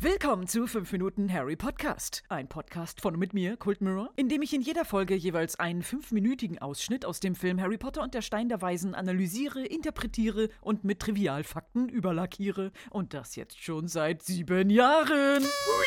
Willkommen zu 5 Minuten Harry Podcast. Ein Podcast von und mit mir, Kult Mirror, in dem ich in jeder Folge jeweils einen fünfminütigen Ausschnitt aus dem Film Harry Potter und der Stein der Weisen analysiere, interpretiere und mit Trivialfakten überlackiere. Und das jetzt schon seit sieben Jahren. Hui!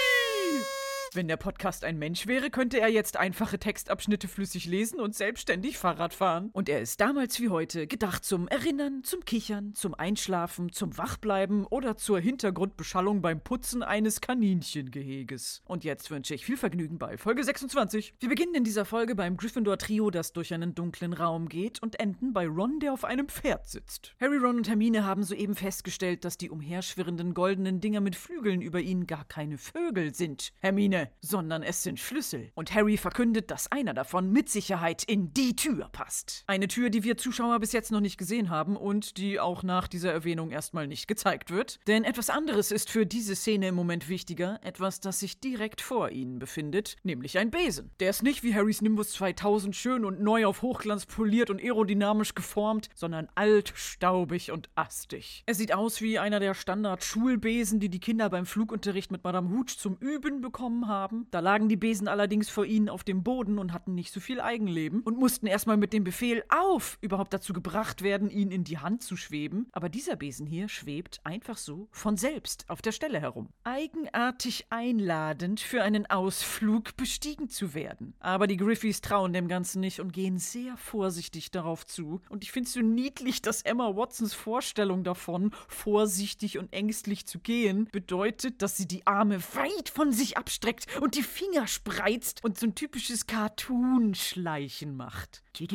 Wenn der Podcast ein Mensch wäre, könnte er jetzt einfache Textabschnitte flüssig lesen und selbstständig Fahrrad fahren. Und er ist damals wie heute gedacht zum Erinnern, zum Kichern, zum Einschlafen, zum Wachbleiben oder zur Hintergrundbeschallung beim Putzen eines Kaninchengeheges. Und jetzt wünsche ich viel Vergnügen bei Folge 26. Wir beginnen in dieser Folge beim Gryffindor-Trio, das durch einen dunklen Raum geht und enden bei Ron, der auf einem Pferd sitzt. Harry, Ron und Hermine haben soeben festgestellt, dass die umherschwirrenden goldenen Dinger mit Flügeln über ihnen gar keine Vögel sind. Hermine, sondern es sind Schlüssel. Und Harry verkündet, dass einer davon mit Sicherheit in die Tür passt. Eine Tür, die wir Zuschauer bis jetzt noch nicht gesehen haben und die auch nach dieser Erwähnung erstmal nicht gezeigt wird. Denn etwas anderes ist für diese Szene im Moment wichtiger, etwas, das sich direkt vor ihnen befindet, nämlich ein Besen. Der ist nicht wie Harrys Nimbus 2000 schön und neu auf Hochglanz poliert und aerodynamisch geformt, sondern alt, staubig und astig. Er sieht aus wie einer der Standard-Schulbesen, die die Kinder beim Flugunterricht mit Madame Hooch zum Üben bekommen haben. Da lagen die Besen allerdings vor ihnen auf dem Boden und hatten nicht so viel Eigenleben und mussten erstmal mit dem Befehl auf überhaupt dazu gebracht werden, ihn in die Hand zu schweben. Aber dieser Besen hier schwebt einfach so von selbst auf der Stelle herum. Eigenartig einladend für einen Ausflug bestiegen zu werden. Aber die Griffys trauen dem Ganzen nicht und gehen sehr vorsichtig darauf zu. Und ich finde es so niedlich, dass Emma Watsons Vorstellung davon, vorsichtig und ängstlich zu gehen, bedeutet, dass sie die Arme weit von sich abstreckt und die Finger spreizt und so ein typisches Cartoon-Schleichen macht. Die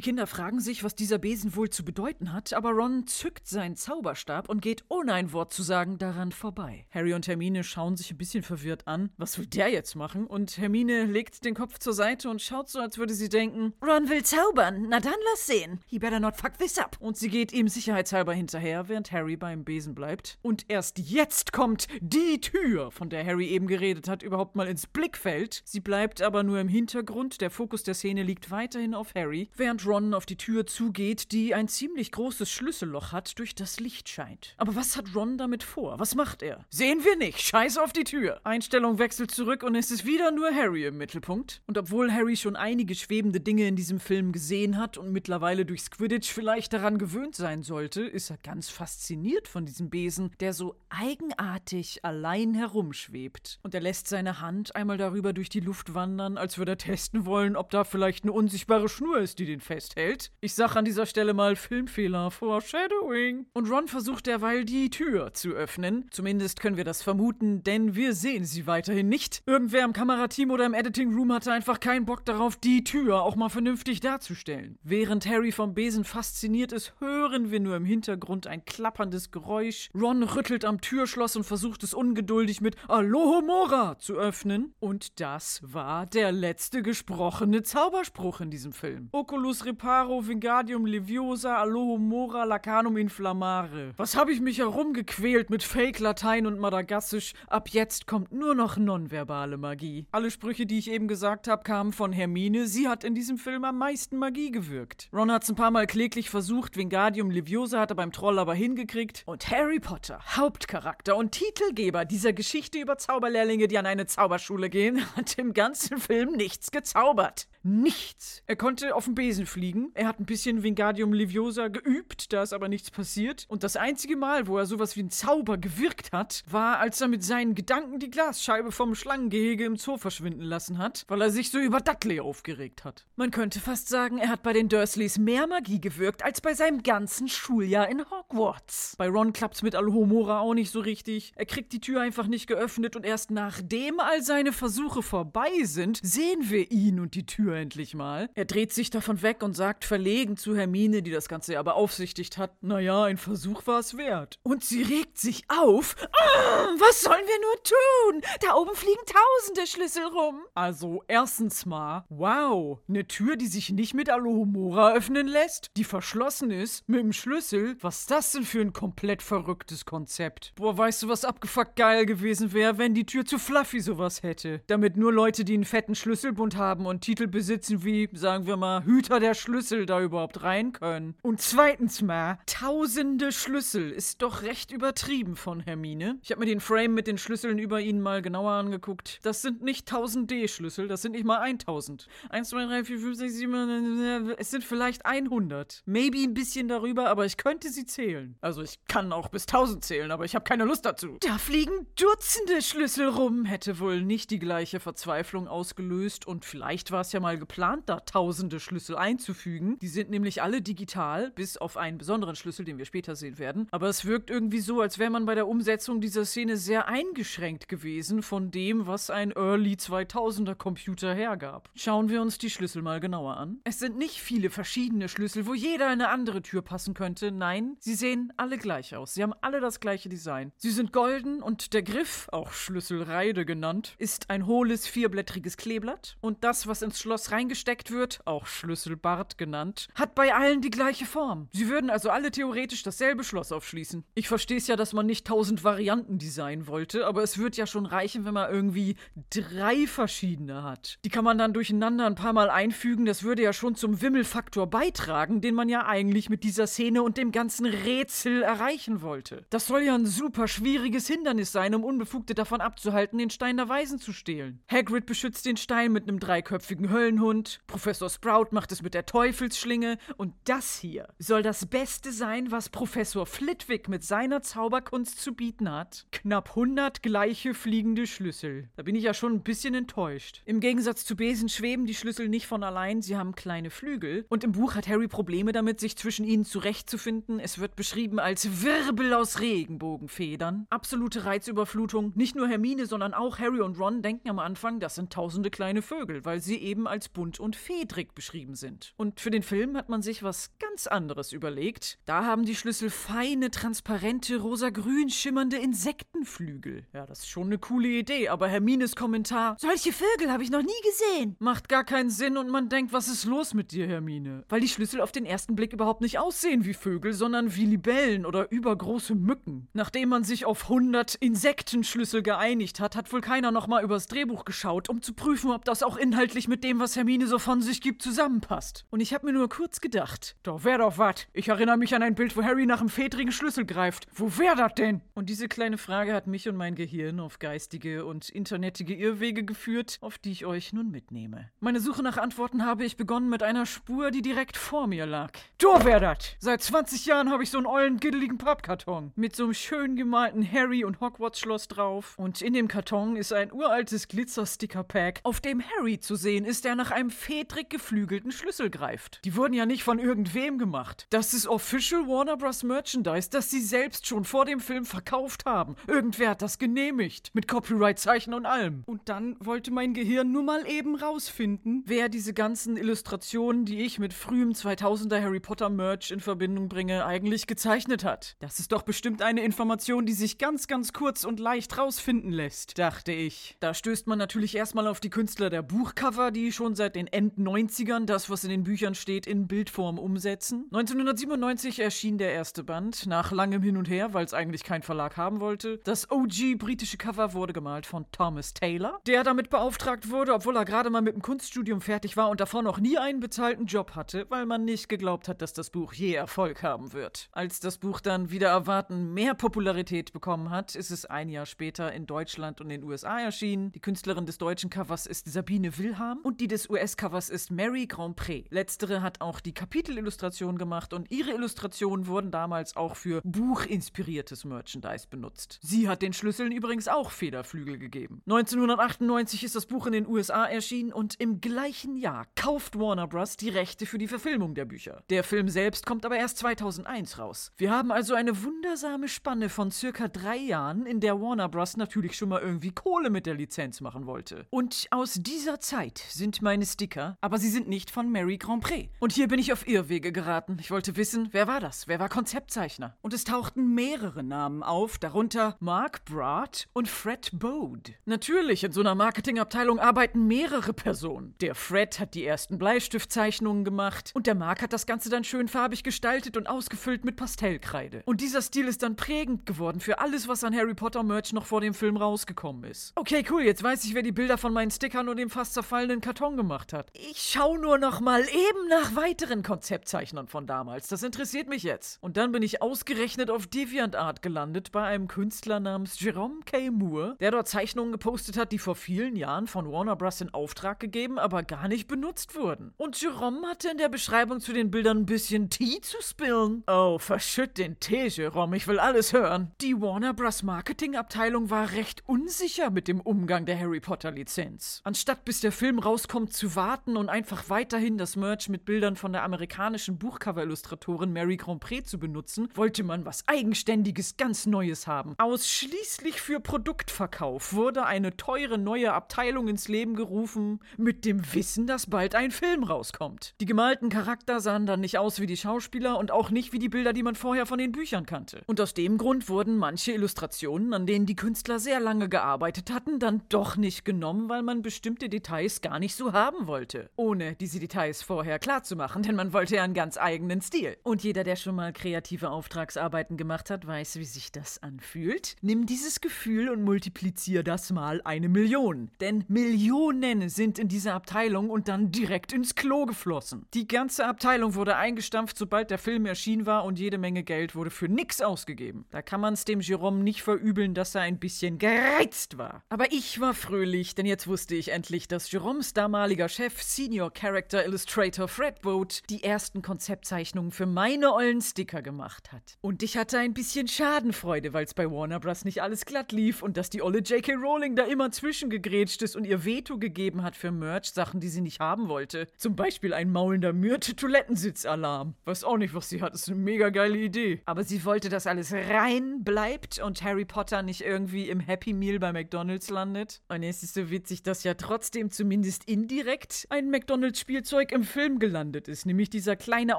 Kinder fragen sich, was dieser Besen wohl zu bedeuten hat, aber Ron zückt seinen Zauberstab und geht ohne ein Wort zu sagen daran vorbei. Harry und Hermine schauen sich ein bisschen verwirrt an. Was will der jetzt machen? Und Hermine legt den Kopf zur Seite und schaut so, als würde sie denken, Ron will zaubern. Na dann lass sehen. He better not fuck this up. Und sie geht ihm sicherheitshalber hinterher, während Harry beim Besen bleibt. Und erst jetzt kommt die Tür, von der Harry eben geredet hat, überhaupt mal ins Blickfeld. Sie bleibt aber nur im Hintergrund. Der Fokus der Szene liegt weiterhin auf Harry, während Ron auf die Tür zugeht, die ein ziemlich großes Schlüsselloch hat, durch das Licht scheint. Aber was hat Ron damit vor? Was macht er? Sehen wir nicht. Scheiß auf die Tür. Einstellung wechselt zurück und es ist wieder nur Harry im Mittelpunkt. Und obwohl Harry schon einige schwebende Dinge in diesem Film gesehen hat und mittlerweile durch Squidditch vielleicht daran gewöhnt sein sollte, ist er ganz fasziniert von diesem Besen, der so eigenartig allein herumschwebt. Und er lässt seine Hand einmal darüber durch die Luft wandern, als würde er testen wollen, ob da vielleicht eine unsichtbare Schnur ist, die den festhält. Ich sag an dieser Stelle mal Filmfehler, Foreshadowing. Und Ron versucht derweil die Tür zu öffnen. Zumindest können wir das vermuten, denn wir sehen sie weiterhin nicht. Irgendwer im Kamerateam oder im Editing Room hatte einfach keinen Bock darauf, die Tür auch mal vernünftig darzustellen. Während Harry vom Besen fasziniert ist, hören wir nur im Hintergrund ein klapperndes Geräusch. Ron rüttelt am Türschloss und versucht es ungeduldig mit Alohomora zu öffnen. Und das war der letzte gesprochene Zauberspruch in diesem Film. Oculus reparo vingadium leviosa alohomora lacanum inflammare. Was habe ich mich herumgequält mit Fake-Latein und Madagassisch? Ab jetzt kommt nur noch nonverbale Magie. Alle Sprüche, die ich eben gesagt habe, kamen von Hermine. Sie hat in diesem Film am meisten Magie gewirkt. Ron hat es ein paar Mal kläglich versucht, Vingadium Leviosa hat er beim Troll aber hingekriegt. Und Harry Potter, Hauptcharakter und Titelgeber dieser Geschichte über Zauberlehrlinge, die an eine Zauberschule gehen, hat im ganzen Film nichts gezaubert. Nichts. Er konnte auf dem Besen fliegen. Er hat ein bisschen Vingadium Leviosa geübt, da ist aber nichts passiert. Und das einzige Mal, wo er sowas wie ein Zauber gewirkt hat, war, als er mit seinen Gedanken die Glasscheibe vom Schlangengehege im Zoo verschwinden lassen hat, weil er sich so über Dudley aufgeregt hat. Man könnte fast sagen, er hat bei den Dursleys mehr Magie gewirkt als bei seinem ganzen Schuljahr in Hogwarts. Bei Ron klappt's mit Alhomora auch nicht so richtig. Er kriegt die Tür einfach nicht geöffnet und erst nachdem all seine Versuche vorbei sind, sehen wir ihn und die Tür endlich mal. Er dreht sich davon weg und sagt verlegen zu Hermine, die das Ganze aber aufsichtigt hat, naja, ein Versuch war es wert. Und sie regt sich auf. Ah, was sollen wir nur tun? Da oben fliegen tausende Schlüssel rum. Also, erstens mal, wow, eine Tür, die sich nicht mit Alohomora öffnen lässt, die verschlossen ist, mit dem Schlüssel. Was ist das denn für ein komplett verrücktes Konzept? Boah, weißt du, was abgefuckt geil gewesen wäre, wenn die Tür zu Fluffy sowas hätte? Damit nur Leute, die einen fetten Schlüsselbund haben und Titelbesitzer besitzen wie, sagen wir mal, Hüter der Schlüssel da überhaupt rein können. Und zweitens mal, tausende Schlüssel ist doch recht übertrieben von Hermine. Ich habe mir den Frame mit den Schlüsseln über ihnen mal genauer angeguckt. Das sind nicht 1000 D-Schlüssel, das sind nicht mal 1000. 1, 2, 3, 4, 5, 6, 7, es sind vielleicht 100. Maybe ein bisschen darüber, aber ich könnte sie zählen. Also ich kann auch bis 1000 zählen, aber ich habe keine Lust dazu. Da fliegen Dutzende Schlüssel rum, hätte wohl nicht die gleiche Verzweiflung ausgelöst und vielleicht war es ja mal geplant, da tausende Schlüssel einzufügen. Die sind nämlich alle digital, bis auf einen besonderen Schlüssel, den wir später sehen werden. Aber es wirkt irgendwie so, als wäre man bei der Umsetzung dieser Szene sehr eingeschränkt gewesen von dem, was ein Early 2000er Computer hergab. Schauen wir uns die Schlüssel mal genauer an. Es sind nicht viele verschiedene Schlüssel, wo jeder in eine andere Tür passen könnte. Nein, sie sehen alle gleich aus. Sie haben alle das gleiche Design. Sie sind golden und der Griff, auch Schlüsselreide genannt, ist ein hohles vierblättriges Kleeblatt. Und das, was ins Schloss reingesteckt wird, auch Schlüsselbart genannt, hat bei allen die gleiche Form. Sie würden also alle theoretisch dasselbe Schloss aufschließen. Ich verstehe es ja, dass man nicht tausend Varianten designen wollte, aber es wird ja schon reichen, wenn man irgendwie drei verschiedene hat. Die kann man dann durcheinander ein paar Mal einfügen. Das würde ja schon zum Wimmelfaktor beitragen, den man ja eigentlich mit dieser Szene und dem ganzen Rätsel erreichen wollte. Das soll ja ein super schwieriges Hindernis sein, um Unbefugte davon abzuhalten, den Stein der Weisen zu stehlen. Hagrid beschützt den Stein mit einem dreiköpfigen Höllenhund, Professor Sprout macht es mit der Teufelsschlinge und das hier soll das Beste sein, was Professor Flitwick mit seiner Zauberkunst zu bieten hat. Knapp 100 gleiche fliegende Schlüssel. Da bin ich ja schon ein bisschen enttäuscht. Im Gegensatz zu Besen schweben die Schlüssel nicht von allein, sie haben kleine Flügel und im Buch hat Harry Probleme damit, sich zwischen ihnen zurechtzufinden. Es wird beschrieben als Wirbel aus Regenbogenfedern. Absolute Reizüberflutung. Nicht nur Hermine, sondern auch Harry und Ron denken am Anfang, das sind tausende kleine Vögel, weil sie eben als bunt und fedrig beschrieben sind. Und für den Film hat man sich was ganz anderes überlegt. Da haben die Schlüssel feine, transparente, rosa-grün schimmernde Insektenflügel. Ja, das ist schon eine coole Idee, aber Hermines Kommentar, solche Vögel habe ich noch nie gesehen, macht gar keinen Sinn und man denkt, was ist los mit dir, Hermine? Weil die Schlüssel auf den ersten Blick überhaupt nicht aussehen wie Vögel, sondern wie Libellen oder übergroße Mücken. Nachdem man sich auf 100 Insektenschlüssel geeinigt hat, hat wohl keiner nochmal übers Drehbuch geschaut, um zu prüfen, ob das auch inhaltlich mit dem, was Hermine so von sich gibt, zusammenpasst. Und ich habe mir nur kurz gedacht, doch wär doch wat. Ich erinnere mich an ein Bild, wo Harry nach einem fedrigen Schlüssel greift. Wo wär das denn? Und diese kleine Frage hat mich und mein Gehirn auf geistige und internetige Irrwege geführt, auf die ich euch nun mitnehme. Meine Suche nach Antworten habe ich begonnen mit einer Spur, die direkt vor mir lag. Du wär dat! Seit 20 Jahren habe ich so einen ollen, giddeligen Pappkarton mit so einem schön gemalten Harry und Hogwarts-Schloss drauf. Und in dem Karton ist ein uraltes Glitzer-Sticker-Pack, auf dem Harry zu sehen ist, der nach einem fedrig geflügelten Schlüssel greift. Die wurden ja nicht von irgendwem gemacht. Das ist Official Warner Bros. Merchandise, das sie selbst schon vor dem Film verkauft haben. Irgendwer hat das genehmigt. Mit Copyright-Zeichen und allem. Und dann wollte mein Gehirn nur mal eben rausfinden, wer diese ganzen Illustrationen, die ich mit frühem 2000er Harry Potter Merch in Verbindung bringe, eigentlich gezeichnet hat. Das ist doch bestimmt eine Information, die sich ganz, ganz kurz und leicht rausfinden lässt, dachte ich. Da stößt man natürlich erstmal auf die Künstler der Buchcover, die schon seit den End-90ern das, was in den Büchern steht, in Bildform umsetzen. 1997 erschien der erste Band, nach langem Hin und Her, weil es eigentlich kein Verlag haben wollte. Das OG britische Cover wurde gemalt von Thomas Taylor, der damit beauftragt wurde, obwohl er gerade mal mit dem Kunststudium fertig war und davor noch nie einen bezahlten Job hatte, weil man nicht geglaubt hat, dass das Buch je Erfolg haben wird. Als das Buch dann wieder erwarten mehr Popularität bekommen hat, ist es ein Jahr später in Deutschland und den USA erschienen. Die Künstlerin des deutschen Covers ist Sabine Wilham und die des US-Covers ist Mary Grandpré. Letztere hat auch die Kapitelillustration gemacht und ihre Illustrationen wurden damals auch für buchinspiriertes Merchandise benutzt. Sie hat den Schlüsseln übrigens auch Federflügel gegeben. 1998 ist das Buch in den USA erschienen und im gleichen Jahr kauft Warner Bros. die Rechte für die Verfilmung der Bücher. Der Film selbst kommt aber erst 2001 raus. Wir haben also eine wundersame Spanne von circa drei Jahren, in der Warner Bros. natürlich schon mal irgendwie Kohle mit der Lizenz machen wollte. Und aus dieser Zeit sind meine Sticker, aber sie sind nicht von Mary Grandpré. Und hier bin ich auf Irrwege geraten. Ich wollte wissen, wer war das? Wer war Konzeptzeichner? Und es tauchten mehrere Namen auf, darunter Mark Brad und Fred Bode. Natürlich, in so einer Marketingabteilung arbeiten mehrere Personen. Der Fred hat die ersten Bleistiftzeichnungen gemacht und der Mark hat das Ganze dann schön farbig gestaltet und ausgefüllt mit Pastellkreide. Und dieser Stil ist dann prägend geworden für alles, was an Harry Potter Merch noch vor dem Film rausgekommen ist. Okay, cool, jetzt weiß ich, wer die Bilder von meinen Stickern und dem fast zerfallenen Karton Karton gemacht hat. Ich schau nur noch mal eben nach weiteren Konzeptzeichnern von damals. Das interessiert mich jetzt. Und dann bin ich ausgerechnet auf DeviantArt gelandet bei einem Künstler namens Jerome K. Moore, der dort Zeichnungen gepostet hat, die vor vielen Jahren von Warner Bros. in Auftrag gegeben, aber gar nicht benutzt wurden. Und Jerome hatte in der Beschreibung zu den Bildern ein bisschen Tee zu spillen. Oh, verschütt den Tee, Jerome, ich will alles hören. Die Warner Bros. Marketingabteilung war recht unsicher mit dem Umgang der Harry Potter Lizenz. Anstatt bis der Film rauskommt zu warten und einfach weiterhin das Merch mit Bildern von der amerikanischen Buchcover-Illustratorin Mary Grandpré zu benutzen, wollte man was Eigenständiges, ganz Neues haben. Ausschließlich für Produktverkauf wurde eine teure neue Abteilung ins Leben gerufen, mit dem Wissen, dass bald ein Film rauskommt. Die gemalten Charakter sahen dann nicht aus wie die Schauspieler und auch nicht wie die Bilder, die man vorher von den Büchern kannte. Und aus dem Grund wurden manche Illustrationen, an denen die Künstler sehr lange gearbeitet hatten, dann doch nicht genommen, weil man bestimmte Details gar nicht so haben wollte. Ohne diese Details vorher klarzumachen, denn man wollte ja einen ganz eigenen Stil. Und jeder, der schon mal kreative Auftragsarbeiten gemacht hat, weiß, wie sich das anfühlt. Nimm dieses Gefühl und multiplizier das mal eine Million. Denn Millionen sind in dieser Abteilung und dann direkt ins Klo geflossen. Die ganze Abteilung wurde eingestampft, sobald der Film erschienen war und jede Menge Geld wurde für nix ausgegeben. Da kann man es dem Jerome nicht verübeln, dass er ein bisschen gereizt war. Aber ich war fröhlich, denn jetzt wusste ich endlich, dass Jeromes damaliger Chef, Senior Character Illustrator Fred Vogt, die ersten Konzeptzeichnungen für meine ollen Sticker gemacht hat. Und ich hatte ein bisschen Schadenfreude, weil es bei Warner Bros. nicht alles glatt lief und dass die olle J.K. Rowling da immer zwischengegrätscht ist und ihr Veto gegeben hat für Merch-Sachen, die sie nicht haben wollte. Zum Beispiel ein maulender Myrte-Toilettensitzalarm. Weiß auch nicht, was sie hat. Ist eine mega geile Idee. Aber sie wollte, dass alles rein bleibt und Harry Potter nicht irgendwie im Happy Meal bei McDonalds landet. Und es ist so witzig, dass ja trotzdem zumindest indirekt ein McDonalds-Spielzeug im Film gelandet ist. Nämlich dieser kleine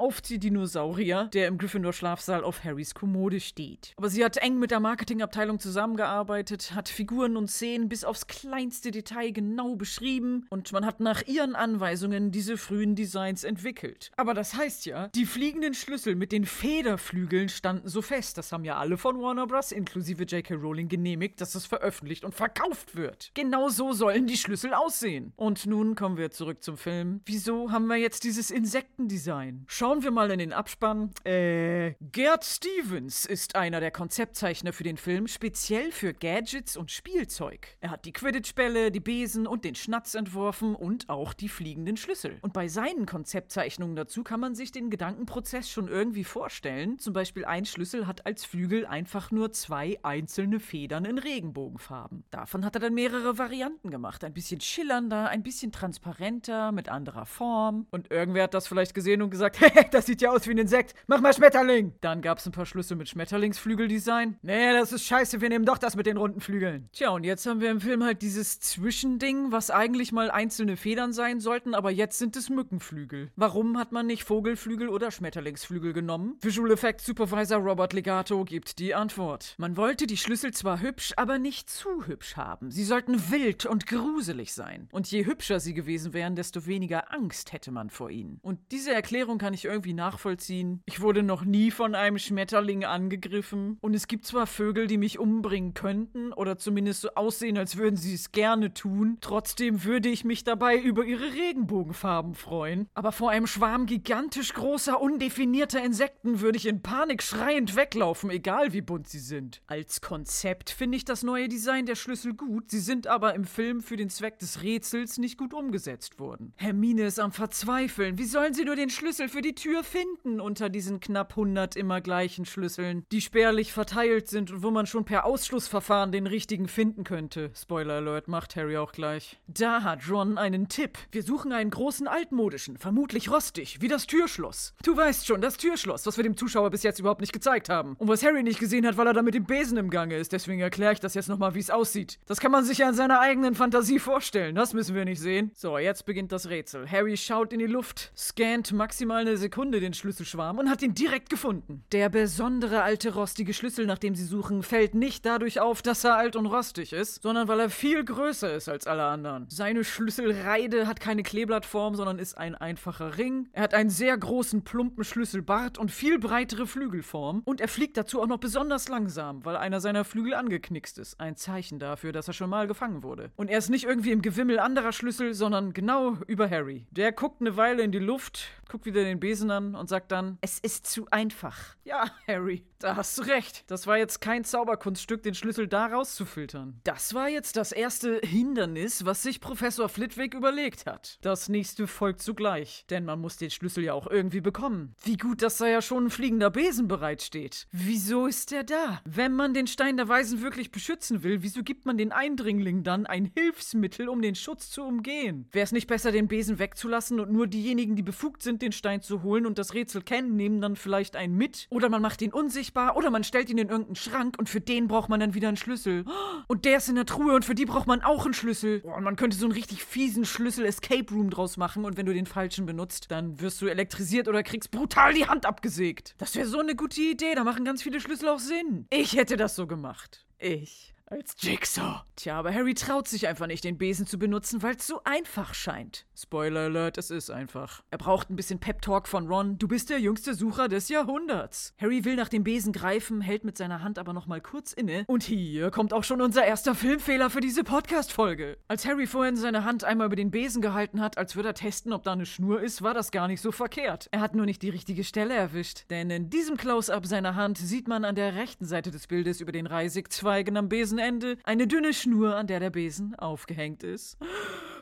Aufziehdinosaurier, der im Gryffindor-Schlafsaal auf Harrys Kommode steht. Aber sie hat eng mit der Marketingabteilung zusammengearbeitet, hat Figuren und Szenen bis aufs kleinste Detail genau beschrieben und man hat nach ihren Anweisungen diese frühen Designs entwickelt. Aber das heißt ja, die fliegenden Schlüssel mit den Federflügeln standen so fest. Das haben ja alle von Warner Bros. inklusive J.K. Rowling genehmigt, dass es veröffentlicht und verkauft wird. Genau so sollen die Schlüssel aussehen. Und nun kommen wir zurück zum Film. Wieso haben wir jetzt dieses Insektendesign? Schauen wir mal in den Abspann. Äh, Gerd Stevens ist einer der Konzeptzeichner für den Film, speziell für Gadgets und Spielzeug. Er hat die Quidditch-Bälle, die Besen und den Schnatz entworfen und auch die fliegenden Schlüssel. Und bei seinen Konzeptzeichnungen dazu kann man sich den Gedankenprozess schon irgendwie vorstellen. Zum Beispiel ein Schlüssel hat als Flügel einfach nur zwei einzelne Federn in Regenbogenfarben. Davon hat er dann mehrere Varianten gemacht. Ein bisschen schillernder, ein bisschen transparenter, mit anderer Form. Und irgendwer hat das vielleicht gesehen und gesagt, hey, das sieht ja aus wie ein Insekt. Mach mal Schmetterling. Dann gab es ein paar Schlüssel mit Schmetterlingsflügeldesign. Nee, das ist scheiße, wir nehmen doch das mit den runden Flügeln. Tja, und jetzt haben wir im Film halt dieses Zwischending, was eigentlich mal einzelne Federn sein sollten, aber jetzt sind es Mückenflügel. Warum hat man nicht Vogelflügel oder Schmetterlingsflügel genommen? Visual Effects Supervisor Robert Legato gibt die Antwort. Man wollte die Schlüssel zwar hübsch, aber nicht zu hübsch haben. Sie sollten wild und gruselig sein. Und je hübscher sie gewesen wären, desto weniger Angst hätte man vor ihnen. Und diese Erklärung kann ich irgendwie nachvollziehen. Ich wurde noch nie von einem Schmetterling angegriffen. Und es gibt zwar Vögel, die mich umbringen könnten oder zumindest so aussehen, als würden sie es gerne tun. Trotzdem würde ich mich dabei über ihre Regenbogenfarben freuen. Aber vor einem Schwarm gigantisch großer, undefinierter Insekten würde ich in Panik schreiend weglaufen, egal wie bunt sie sind. Als Konzept finde ich das neue Design der Schlüssel gut, sie sind aber im Film für den Zweck des Rätsels nicht gut umgesetzt worden. Hermine ist am Verzweifeln. Wie sollen sie nur den Schlüssel für die Tür finden unter diesen knapp 100 immer gleichen Schlüsseln, die spärlich verteilt sind und wo man schon per Ausschlussverfahren den richtigen finden könnte? Spoiler Alert macht Harry auch gleich. Da hat Ron einen Tipp. Wir suchen einen großen altmodischen, vermutlich rostig, wie das Türschloss. Du weißt schon, das Türschloss, was wir dem Zuschauer bis jetzt überhaupt nicht gezeigt haben. Und was Harry nicht gesehen hat, weil er da mit dem Besen im Gange ist. Deswegen erkläre ich das jetzt nochmal, wie es aussieht. Das kann man sich ja in seiner eigenen Fantasie vorstellen. Das müssen wir nicht sehen. So, jetzt beginnt das Rätsel. Harry schaut in die Luft, scannt maximal eine Sekunde den Schlüsselschwarm und hat ihn direkt gefunden. Der besondere alte rostige Schlüssel, nach dem sie suchen, fällt nicht dadurch auf, dass er alt und rostig ist, sondern weil er viel größer ist als alle anderen. Seine Schlüsselreide hat keine Kleeblattform, sondern ist ein einfacher Ring. Er hat einen sehr großen, plumpen Schlüsselbart und viel breitere Flügelform. Und er fliegt dazu auch noch besonders langsam, weil einer seiner Flügel angeknickst ist. Ein Zeichen dafür, dass er schon mal gefangen wurde. Und er ist nicht irgendwie im Gewimmel anderer Schlüssel, sondern genau über Harry. Der guckt eine Weile in die Luft, guckt wieder den Besen an und sagt dann, es ist zu einfach. Ja, Harry, da hast du recht. Das war jetzt kein Zauberkunststück, den Schlüssel da rauszufiltern. Das war jetzt das erste Hindernis, was sich Professor Flitwick überlegt hat. Das nächste folgt zugleich, denn man muss den Schlüssel ja auch irgendwie bekommen. Wie gut, dass da ja schon ein fliegender Besen bereitsteht. Wieso ist der da? Wenn man den Stein der Weisen wirklich beschützen will, wieso gibt man den Eindringling dann ein Hilfsmittel, um den Schutz zu umgehen? Wäre es nicht besser, den Besen wegzulassen und nur diejenigen, die befugt sind, den Stein zu holen und das Rätsel kennen, nehmen dann vielleicht einen mit? Oder man macht ihn unsichtbar oder man stellt ihn in irgendeinen Schrank und für den braucht man dann wieder einen Schlüssel. Und der ist in der Truhe und für die braucht man auch einen Schlüssel. Oh, und man könnte so einen richtig fiesen Schlüssel-Escape Room draus machen und wenn du den falschen benutzt, dann wirst du elektrisiert oder kriegst brutal die Hand abgesägt. Das wäre so eine gute Idee, da machen ganz viele Schlüssel auch Sinn. Ich hätte das so gemacht. Ich als Jigsaw. Tja, aber Harry traut sich einfach nicht, den Besen zu benutzen, weil es so einfach scheint. Spoiler Alert, es ist einfach. Er braucht ein bisschen Pep-Talk von Ron. Du bist der jüngste Sucher des Jahrhunderts. Harry will nach dem Besen greifen, hält mit seiner Hand aber nochmal kurz inne. Und hier kommt auch schon unser erster Filmfehler für diese Podcast-Folge. Als Harry vorhin seine Hand einmal über den Besen gehalten hat, als würde er testen, ob da eine Schnur ist, war das gar nicht so verkehrt. Er hat nur nicht die richtige Stelle erwischt. Denn in diesem Close-up seiner Hand sieht man an der rechten Seite des Bildes über den Reisigzweigen am Besen Ende eine dünne Schnur, an der der Besen aufgehängt ist.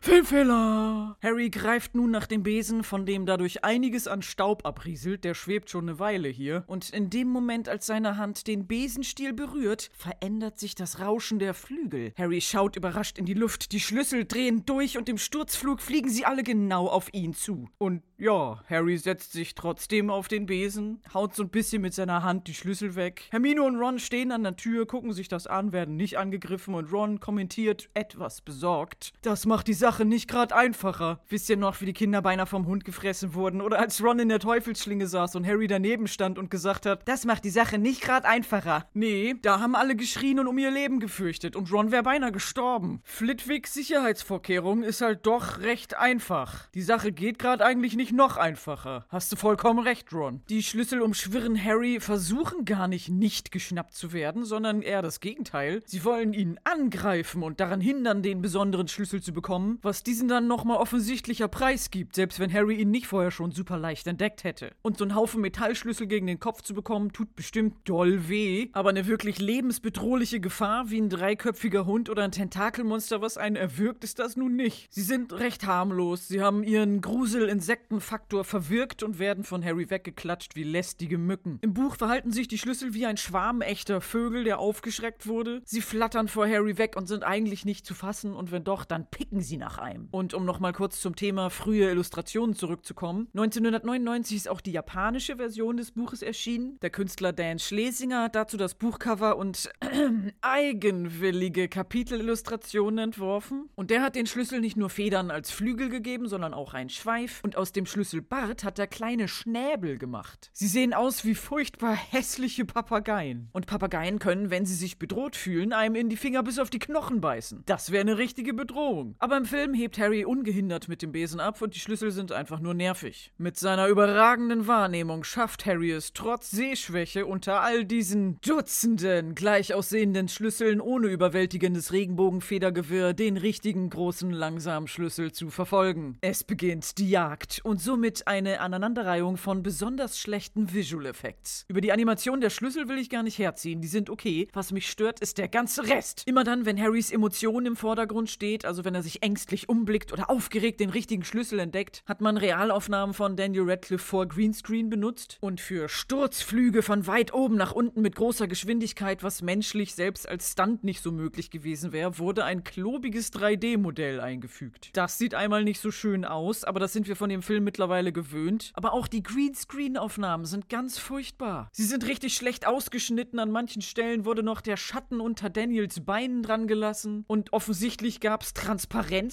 Filmfehler! Harry greift nun nach dem Besen, von dem dadurch einiges an Staub abrieselt, der schwebt schon eine Weile hier, und in dem Moment, als seine Hand den Besenstiel berührt, verändert sich das Rauschen der Flügel. Harry schaut überrascht in die Luft, die Schlüssel drehen durch und im Sturzflug fliegen sie alle genau auf ihn zu. Und ja, Harry setzt sich trotzdem auf den Besen, haut so ein bisschen mit seiner Hand die Schlüssel weg. Hermine und Ron stehen an der Tür, gucken sich das an, werden nicht angegriffen und Ron kommentiert etwas besorgt. Das macht die Sache nicht gerade einfacher. Wisst ihr noch, wie die Kinder beinahe vom Hund gefressen wurden? Oder als Ron in der Teufelsschlinge saß und Harry daneben stand und gesagt hat, das macht die Sache nicht gerade einfacher. Nee, da haben alle geschrien und um ihr Leben gefürchtet und Ron wäre beinahe gestorben. Flitwicks Sicherheitsvorkehrung ist halt doch recht einfach. Die Sache geht gerade eigentlich nicht noch einfacher. Hast du vollkommen recht, Ron. Die Schlüssel umschwirren Harry versuchen gar nicht nicht geschnappt zu werden, sondern eher das Gegenteil. Sie wollen ihn angreifen und daran hindern, den besonderen Schlüssel zu bekommen, was diesen dann nochmal offensichtlicher Preis gibt, selbst wenn Harry ihn nicht vorher schon super leicht entdeckt hätte. Und so einen Haufen Metallschlüssel gegen den Kopf zu bekommen, tut bestimmt doll weh, aber eine wirklich lebensbedrohliche Gefahr wie ein dreiköpfiger Hund oder ein Tentakelmonster, was einen erwürgt, ist das nun nicht. Sie sind recht harmlos, sie haben ihren Grusel-Insektenfaktor verwirkt und werden von Harry weggeklatscht wie lästige Mücken. Im Buch verhalten sich die Schlüssel wie ein Schwarm echter Vögel, der aufgeschreckt wurde. Sie flattern vor Harry weg und sind eigentlich nicht zu fassen und wenn doch, dann picken sie nach einem. Und um nochmal kurz zum Thema frühe Illustrationen zurückzukommen. 1999 ist auch die japanische Version des Buches erschienen. Der Künstler Dan Schlesinger hat dazu das Buchcover und eigenwillige Kapitelillustrationen entworfen. Und der hat den Schlüssel nicht nur Federn als Flügel gegeben, sondern auch einen Schweif. Und aus dem Schlüssel Bart hat er kleine Schnäbel gemacht. Sie sehen aus wie furchtbar hässliche Papageien. Und Papageien können, wenn sie sich bedroht fühlen, einem in die Finger bis auf die Knochen beißen. Das wäre eine richtige Bedrohung. Aber im Film hebt Harry ungehindert mit dem Besen ab und die Schlüssel sind einfach nur nervig. Mit seiner überragenden Wahrnehmung schafft Harry es trotz Sehschwäche unter all diesen Dutzenden gleich aussehenden Schlüsseln ohne überwältigendes Regenbogenfedergewirr den richtigen großen langsamen Schlüssel zu verfolgen. Es beginnt die Jagd und somit eine Aneinanderreihung von besonders schlechten Visual Effects. Über die Animation der Schlüssel will ich gar nicht herziehen, die sind okay. Was mich stört, ist der ganze Rest. Immer dann, wenn Harrys Emotion im Vordergrund steht, also wenn er sich ängstlich umblickt oder aufgeregt den richtigen Schlüssel entdeckt, hat man Realaufnahmen von Daniel Radcliffe vor Greenscreen benutzt und für Sturzflüge von weit oben nach unten mit großer Geschwindigkeit, was menschlich selbst als Stunt nicht so möglich gewesen wäre, wurde ein klobiges 3D-Modell eingefügt. Das sieht einmal nicht so schön aus, aber das sind wir von dem Film mittlerweile gewöhnt. Aber auch die Greenscreen-Aufnahmen sind ganz furchtbar. Sie sind richtig schlecht ausgeschnitten, an manchen Stellen wurde noch der Schatten unter Daniels Beinen dran gelassen und offensichtlich gab es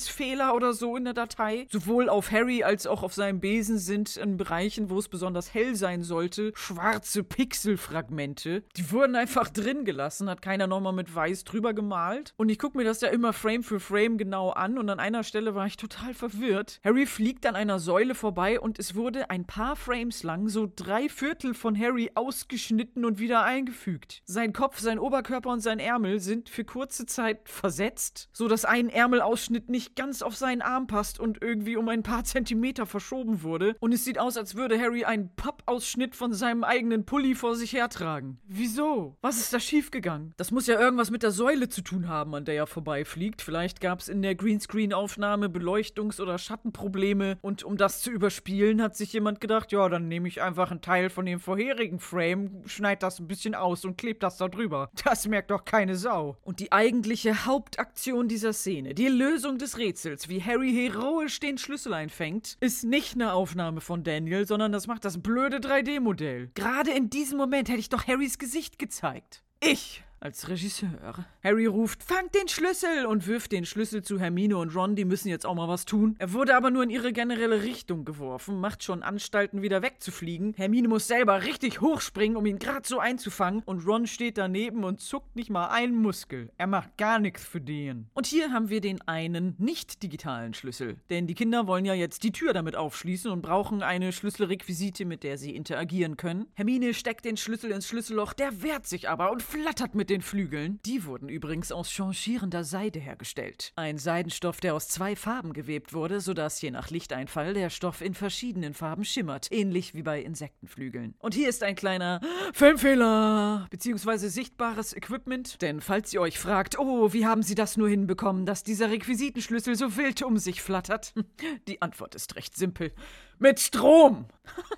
Transparenzfehler oder so in der Datei. Sowohl auf Harry als auch auf seinem Besen sind in Bereichen, wo es besonders hell sein sollte, schwarze Pixelfragmente. Die wurden einfach drin gelassen, hat keiner nochmal mit weiß drüber gemalt. Und ich gucke mir das ja immer Frame für Frame genau an und an einer Stelle war ich total verwirrt. Harry fliegt an einer Säule vorbei und es wurde ein paar Frames lang so drei Viertel von Harry ausgeschnitten und wieder eingefügt. Sein Kopf, sein Oberkörper und sein Ärmel sind für kurze Zeit versetzt, so dass ein Ärmelausschnitt nicht ganz auf seinen Arm passt und irgendwie um ein paar Zentimeter verschoben wurde. Und es sieht aus, als würde Harry einen Pappausschnitt von seinem eigenen Pulli vor sich hertragen. Wieso? Was ist da schiefgegangen? Das muss ja irgendwas mit der Säule zu tun haben, an der er vorbeifliegt. Vielleicht gab es in der Greenscreen-Aufnahme Beleuchtungs- oder Schattenprobleme. Und um das zu überspielen, hat sich jemand gedacht, ja, dann nehme ich einfach einen Teil von dem vorherigen Frame, schneid das ein bisschen aus und klebe das da drüber. Das merkt doch keine Sau. Und die eigentliche Hauptaktion dieser Szene, die Lösung des Rätsels, wie Harry heroisch den Schlüssel einfängt, ist nicht eine Aufnahme von Daniel, sondern das macht das blöde 3D-Modell. Gerade in diesem Moment hätte ich doch Harrys Gesicht gezeigt. Ich als Regisseur. Harry ruft, fangt den Schlüssel und wirft den Schlüssel zu Hermine und Ron, die müssen jetzt auch mal was tun. Er wurde aber nur in ihre generelle Richtung geworfen, macht schon Anstalten, wieder wegzufliegen. Hermine muss selber richtig hochspringen, um ihn gerade so einzufangen und Ron steht daneben und zuckt nicht mal einen Muskel. Er macht gar nichts für den. Und hier haben wir den einen nicht digitalen Schlüssel, denn die Kinder wollen ja jetzt die Tür damit aufschließen und brauchen eine Schlüsselrequisite, mit der sie interagieren können. Hermine steckt den Schlüssel ins Schlüsselloch, der wehrt sich aber und flattert mit den Flügeln. Die wurden übrigens aus changierender Seide hergestellt. Ein Seidenstoff, der aus zwei Farben gewebt wurde, sodass je nach Lichteinfall der Stoff in verschiedenen Farben schimmert, ähnlich wie bei Insektenflügeln. Und hier ist ein kleiner Filmfehler, beziehungsweise sichtbares Equipment, denn falls ihr euch fragt, oh, wie haben sie das nur hinbekommen, dass dieser Requisitenschlüssel so wild um sich flattert? Die Antwort ist recht simpel. Mit Strom!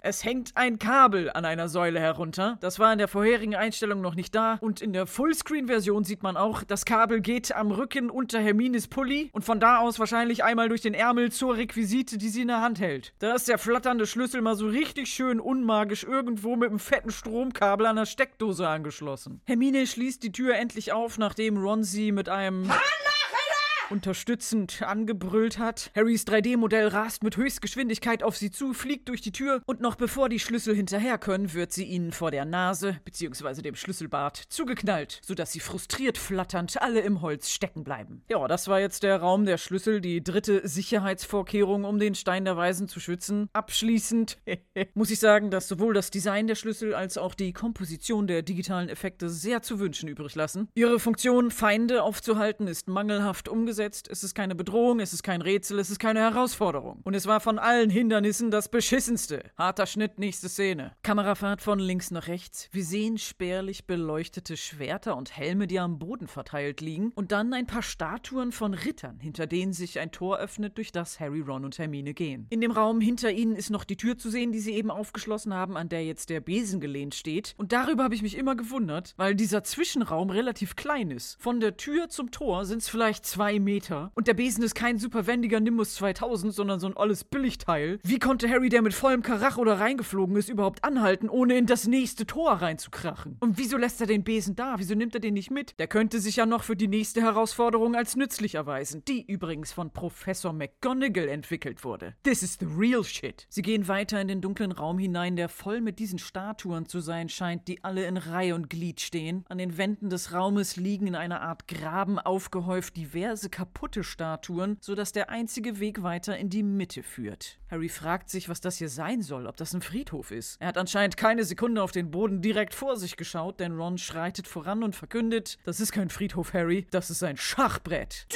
Es hängt ein Kabel an einer Säule herunter. Das war in der vorherigen Einstellung noch nicht da. Und in der Fullscreen-Version sieht man auch, das Kabel geht am Rücken unter Hermines Pulli und von da aus wahrscheinlich einmal durch den Ärmel zur Requisite, die sie in der Hand hält. Da ist der flatternde Schlüssel mal so richtig schön unmagisch irgendwo mit einem fetten Stromkabel an der Steckdose angeschlossen. Hermine schließt die Tür endlich auf, nachdem Ron sie mit einem unterstützend angebrüllt hat. Harrys 3D-Modell rast mit Höchstgeschwindigkeit auf sie zu, fliegt durch die Tür und noch bevor die Schlüssel hinterher können, wird sie ihnen vor der Nase bzw. dem Schlüsselbart zugeknallt, sodass sie frustriert flatternd alle im Holz stecken bleiben. Ja, das war jetzt der Raum der Schlüssel, die dritte Sicherheitsvorkehrung, um den Stein der Weisen zu schützen. Abschließend muss ich sagen, dass sowohl das Design der Schlüssel als auch die Komposition der digitalen Effekte sehr zu wünschen übrig lassen. Ihre Funktion, Feinde aufzuhalten, ist mangelhaft umgesetzt umgesetzt. Es ist keine Bedrohung, es ist kein Rätsel, es ist keine Herausforderung. Und es war von allen Hindernissen das beschissenste. Harter Schnitt, nächste Szene. Kamerafahrt von links nach rechts. Wir sehen spärlich beleuchtete Schwerter und Helme, die am Boden verteilt liegen. Und dann ein paar Statuen von Rittern, hinter denen sich ein Tor öffnet, durch das Harry, Ron und Hermine gehen. In dem Raum hinter ihnen ist noch die Tür zu sehen, die sie eben aufgeschlossen haben, an der jetzt der Besen gelehnt steht. Und darüber habe ich mich immer gewundert, weil dieser Zwischenraum relativ klein ist. Von der Tür zum Tor sind es vielleicht zwei Meter. Und der Besen ist kein superwendiger Nimbus 2000, sondern so ein alles Billigteil. Wie konnte Harry, der mit vollem Karach oder reingeflogen ist, überhaupt anhalten, ohne in das nächste Tor reinzukrachen? Und wieso lässt er den Besen da? Wieso nimmt er den nicht mit? Der könnte sich ja noch für die nächste Herausforderung als nützlich erweisen, die übrigens von Professor McGonagall entwickelt wurde. This is the real shit. Sie gehen weiter in den dunklen Raum hinein, der voll mit diesen Statuen zu sein scheint, die alle in Reihe und Glied stehen. An den Wänden des Raumes liegen in einer Art Graben aufgehäuft diverse kaputte Statuen, sodass der einzige Weg weiter in die Mitte führt. Harry fragt sich, was das hier sein soll, ob das ein Friedhof ist. Er hat anscheinend keine Sekunde auf den Boden direkt vor sich geschaut, denn Ron schreitet voran und verkündet, das ist kein Friedhof, Harry, das ist ein Schachbrett.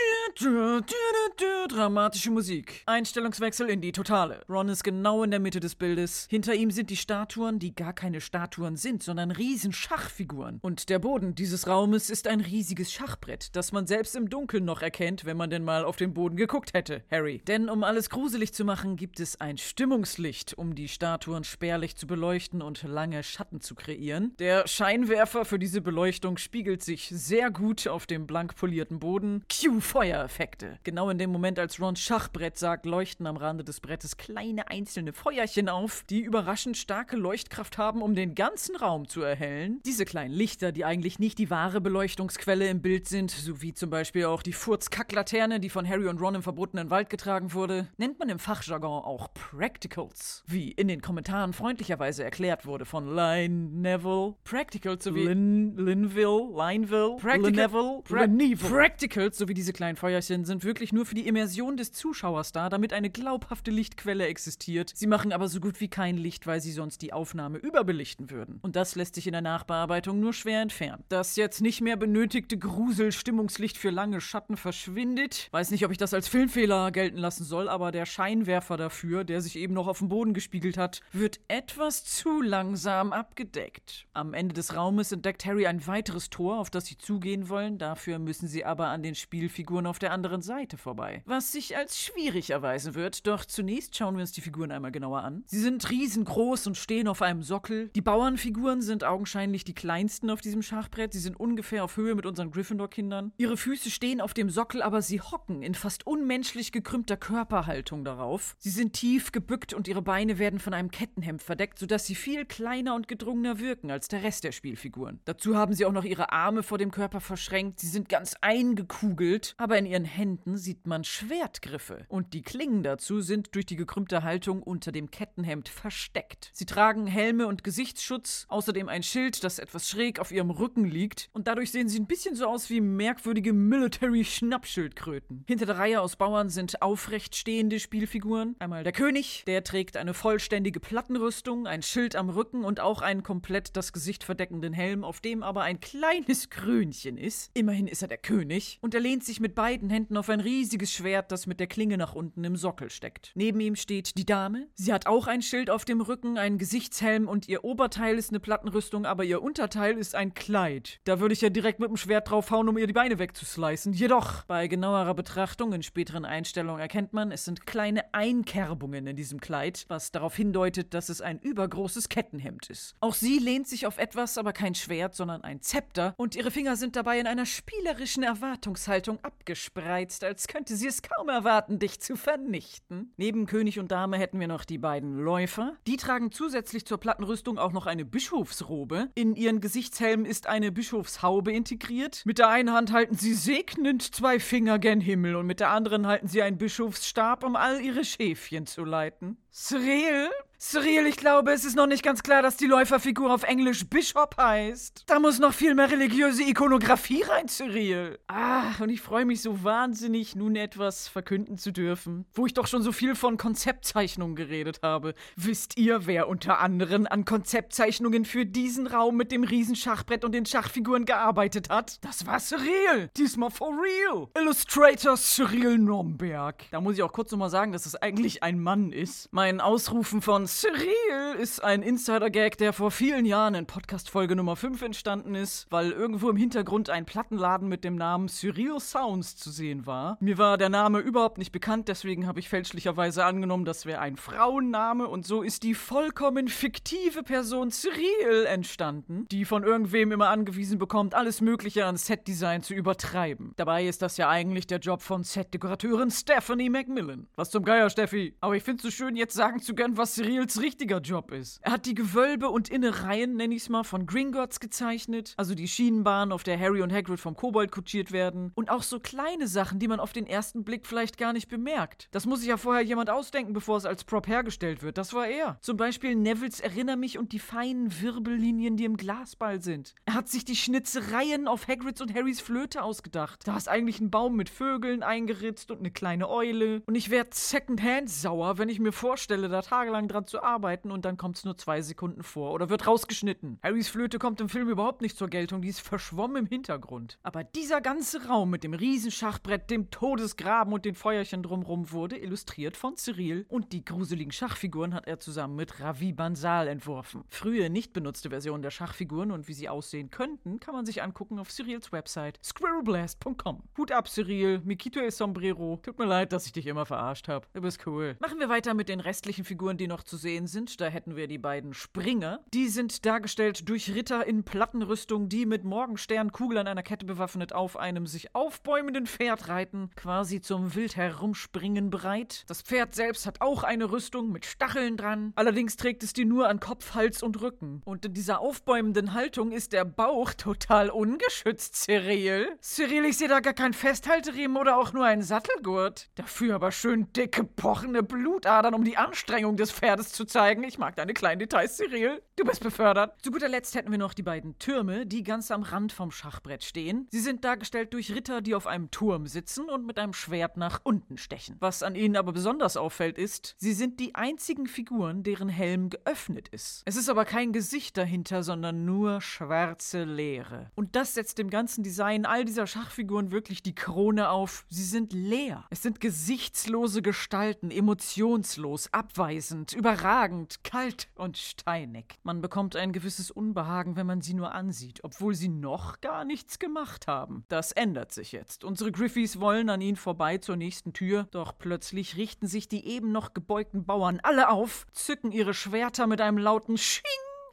Dramatische Musik. Einstellungswechsel in die Totale. Ron ist genau in der Mitte des Bildes. Hinter ihm sind die Statuen, die gar keine Statuen sind, sondern riesen Schachfiguren. Und der Boden dieses Raumes ist ein riesiges Schachbrett, das man selbst im Dunkeln noch erkennt, wenn man denn mal auf den Boden geguckt hätte, Harry. Denn um alles gruselig zu machen, gibt es ein Stimmungslicht, um die Statuen spärlich zu beleuchten und lange Schatten zu kreieren. Der Scheinwerfer für diese Beleuchtung spiegelt sich sehr gut auf dem blank polierten Boden. Cue Feuereffekte. Genau in dem Moment, als Ron Schachbrett sagt, leuchten am Rande des Brettes kleine einzelne Feuerchen auf, die überraschend starke Leuchtkraft haben, um den ganzen Raum zu erhellen. Diese kleinen Lichter, die eigentlich nicht die wahre Beleuchtungsquelle im Bild sind, sowie zum Beispiel auch die Furzkacklaterne, die von Harry und Ron im verbotenen Wald getragen wurde, nennt man im Fachjargon auch Practicals. Wie in den Kommentaren freundlicherweise erklärt wurde von Line Neville. Practicals sowie Lin, Linville, Lineville, Practical, pra Practicals sowie diese kleinen Feuerchen sind wirklich nur für die Immersion des Zuschauers da, damit eine glaubhafte Lichtquelle existiert. Sie machen aber so gut wie kein Licht, weil sie sonst die Aufnahme überbelichten würden. Und das lässt sich in der Nachbearbeitung nur schwer entfernen. Das jetzt nicht mehr benötigte Grusel-Stimmungslicht für lange Schatten verschwindet. Weiß nicht, ob ich das als Filmfehler gelten lassen soll, aber der Scheinwerfer dafür, der sich eben noch auf dem Boden gespiegelt hat, wird etwas zu langsam abgedeckt. Am Ende des Raumes entdeckt Harry ein weiteres Tor, auf das sie zugehen wollen. Dafür müssen sie aber an den Spielfiguren auf der anderen Seite vorbei. Was sich als schwierig erweisen wird, doch zunächst schauen wir uns die Figuren einmal genauer an. Sie sind riesengroß und stehen auf einem Sockel. Die Bauernfiguren sind augenscheinlich die kleinsten auf diesem Schachbrett. Sie sind ungefähr auf Höhe mit unseren Gryffindor-Kindern. Ihre Füße stehen auf dem Sockel, aber sie hocken in fast unmenschlich gekrümmter Körperhaltung darauf. Sie sind tief gebückt und ihre Beine werden von einem Kettenhemd verdeckt, sodass sie viel kleiner und gedrungener wirken als der Rest der Spielfiguren. Dazu haben sie auch noch ihre Arme vor dem Körper verschränkt. Sie sind ganz eingekugelt, aber in ihren Händen sieht man Schwertgriffe. Und die Klingen dazu sind durch die gekrümmte Haltung unter dem Kettenhemd versteckt. Sie tragen Helme und Gesichtsschutz, außerdem ein Schild, das etwas schräg auf ihrem Rücken liegt. Und dadurch sehen sie ein bisschen so aus wie merkwürdige Military-Schnappschildkröten. Hinter der Reihe aus Bauern sind aufrecht stehende Spielfiguren. Einmal der König, der trägt eine vollständige Plattenrüstung, ein Schild am Rücken und auch einen komplett das Gesicht verdeckenden Helm, auf dem aber ein kleines Krönchen ist. Immerhin ist er der König. Und er lehnt sich mit beiden Händen auf ein riesiges Schwert, das mit der Klinge nach unten im Sockel steckt. Neben ihm steht die Dame. Sie hat auch ein Schild auf dem Rücken, einen Gesichtshelm und ihr Oberteil ist eine Plattenrüstung, aber ihr Unterteil ist ein Kleid. Da würde ich ja direkt mit dem Schwert draufhauen, um ihr die Beine wegzuslicen. Jedoch, bei genauerer Betrachtung in späteren Einstellungen erkennt man, es sind kleine Einkerbungen in diesem Kleid, was darauf hindeutet, dass es ein übergroßes Kettenhemd ist. Auch sie lehnt sich auf etwas, aber kein Schwert, sondern ein Zepter und ihre Finger sind dabei in einer spielerischen Erwartungshaltung abgespreizt, als könnte sie es kaum erwarten, dich zu vernichten. Neben König und Dame hätten wir noch die beiden Läufer. Die tragen zusätzlich zur Plattenrüstung auch noch eine Bischofsrobe. In ihren Gesichtshelm ist eine Bischofshaube integriert. Mit der einen Hand halten sie segnend zwei Finger gen Himmel und mit der anderen halten sie einen Bischofsstab, um all ihre Schäfchen zu leiten. Cyril? Cyril, ich glaube, es ist noch nicht ganz klar, dass die Läuferfigur auf Englisch Bishop heißt. Da muss noch viel mehr religiöse Ikonografie rein, Cyril. Ah, und ich freue mich so wahnsinnig, nun etwas verkünden zu dürfen, wo ich doch schon so viel von Konzeptzeichnungen geredet habe. Wisst ihr, wer unter anderem an Konzeptzeichnungen für diesen Raum mit dem Riesenschachbrett und den Schachfiguren gearbeitet hat? Das war Cyril. Diesmal for real. Illustrator Cyril Nomberg. Da muss ich auch kurz nochmal sagen, dass es eigentlich ein Mann ist. Mein Ausrufen von Cyril ist ein Insider-Gag, der vor vielen Jahren in Podcast-Folge Nummer 5 entstanden ist, weil irgendwo im Hintergrund ein Plattenladen mit dem Namen Cyril Sounds zu sehen war. Mir war der Name überhaupt nicht bekannt, deswegen habe ich fälschlicherweise angenommen, das wäre ein Frauenname und so ist die vollkommen fiktive Person Cyril entstanden, die von irgendwem immer angewiesen bekommt, alles Mögliche an Setdesign zu übertreiben. Dabei ist das ja eigentlich der Job von Setdekorateurin Stephanie Macmillan. Was zum Geier, Steffi? Aber ich finde es so schön, jetzt sagen zu können, was Cyril Cyrils richtiger Job ist. Er hat die Gewölbe und Innereien, nenne ich es mal, von Gringotts gezeichnet, also die Schienenbahn, auf der Harry und Hagrid vom Kobold kutschiert werden und auch so kleine Sachen, die man auf den ersten Blick vielleicht gar nicht bemerkt. Das muss sich ja vorher jemand ausdenken, bevor es als Prop hergestellt wird. Das war er. Zum Beispiel Nevils Erinner mich und die feinen Wirbellinien, die im Glasball sind. Er hat sich die Schnitzereien auf Hagrids und Harrys Flöte ausgedacht. Da ist eigentlich ein Baum mit Vögeln eingeritzt und eine kleine Eule. Und ich werde secondhand sauer, wenn ich mir vorstelle, da tagelang dran zu arbeiten und dann kommt es nur zwei Sekunden vor oder wird rausgeschnitten. Harrys Flöte kommt im Film überhaupt nicht zur Geltung, die ist verschwommen im Hintergrund. Aber dieser ganze Raum mit dem Riesenschachbrett, dem Todesgraben und den Feuerchen drumrum wurde illustriert von Cyril und die gruseligen Schachfiguren hat er zusammen mit Ravi Bansal entworfen. Frühe nicht benutzte Versionen der Schachfiguren und wie sie aussehen könnten, kann man sich angucken auf Cyrils Website squirrelblast.com. Hut ab, Cyril, Mikito el Sombrero. Tut mir leid, dass ich dich immer verarscht habe. Du bist cool. Machen wir weiter mit den restlichen Figuren, die noch zu sehen sind. Da hätten wir die beiden Springer. Die sind dargestellt durch Ritter in Plattenrüstung, die mit Morgenstern, Kugel an einer Kette bewaffnet, auf einem sich aufbäumenden Pferd reiten, quasi zum wild herumspringen bereit. Das Pferd selbst hat auch eine Rüstung mit Stacheln dran. Allerdings trägt es die nur an Kopf, Hals und Rücken. Und in dieser aufbäumenden Haltung ist der Bauch total ungeschützt, Cyril. Cyril, ich sehe da gar keinen Festhalteriemen oder auch nur einen Sattelgurt. Dafür aber schön dicke, pochende Blutadern um die Anstrengung des Pferdes zu zeigen. Ich mag deine kleinen Details, Cyril. Du bist befördert. Zu guter Letzt hätten wir noch die beiden Türme, die ganz am Rand vom Schachbrett stehen. Sie sind dargestellt durch Ritter, die auf einem Turm sitzen und mit einem Schwert nach unten stechen. Was an ihnen aber besonders auffällt, ist, sie sind die einzigen Figuren, deren Helm geöffnet ist. Es ist aber kein Gesicht dahinter, sondern nur schwarze Leere. Und das setzt dem ganzen Design all dieser Schachfiguren wirklich die Krone auf. Sie sind leer. Es sind gesichtslose Gestalten, emotionslos, abweisend, überragend, kalt und steinig. Man bekommt ein gewisses Unbehagen, wenn man sie nur ansieht, obwohl sie noch gar nichts gemacht haben. Das ändert sich jetzt. Unsere Griffys wollen an ihnen vorbei zur nächsten Tür, doch plötzlich richten sich die eben noch gebeugten Bauern alle auf, zücken ihre Schwerter mit einem lauten Sching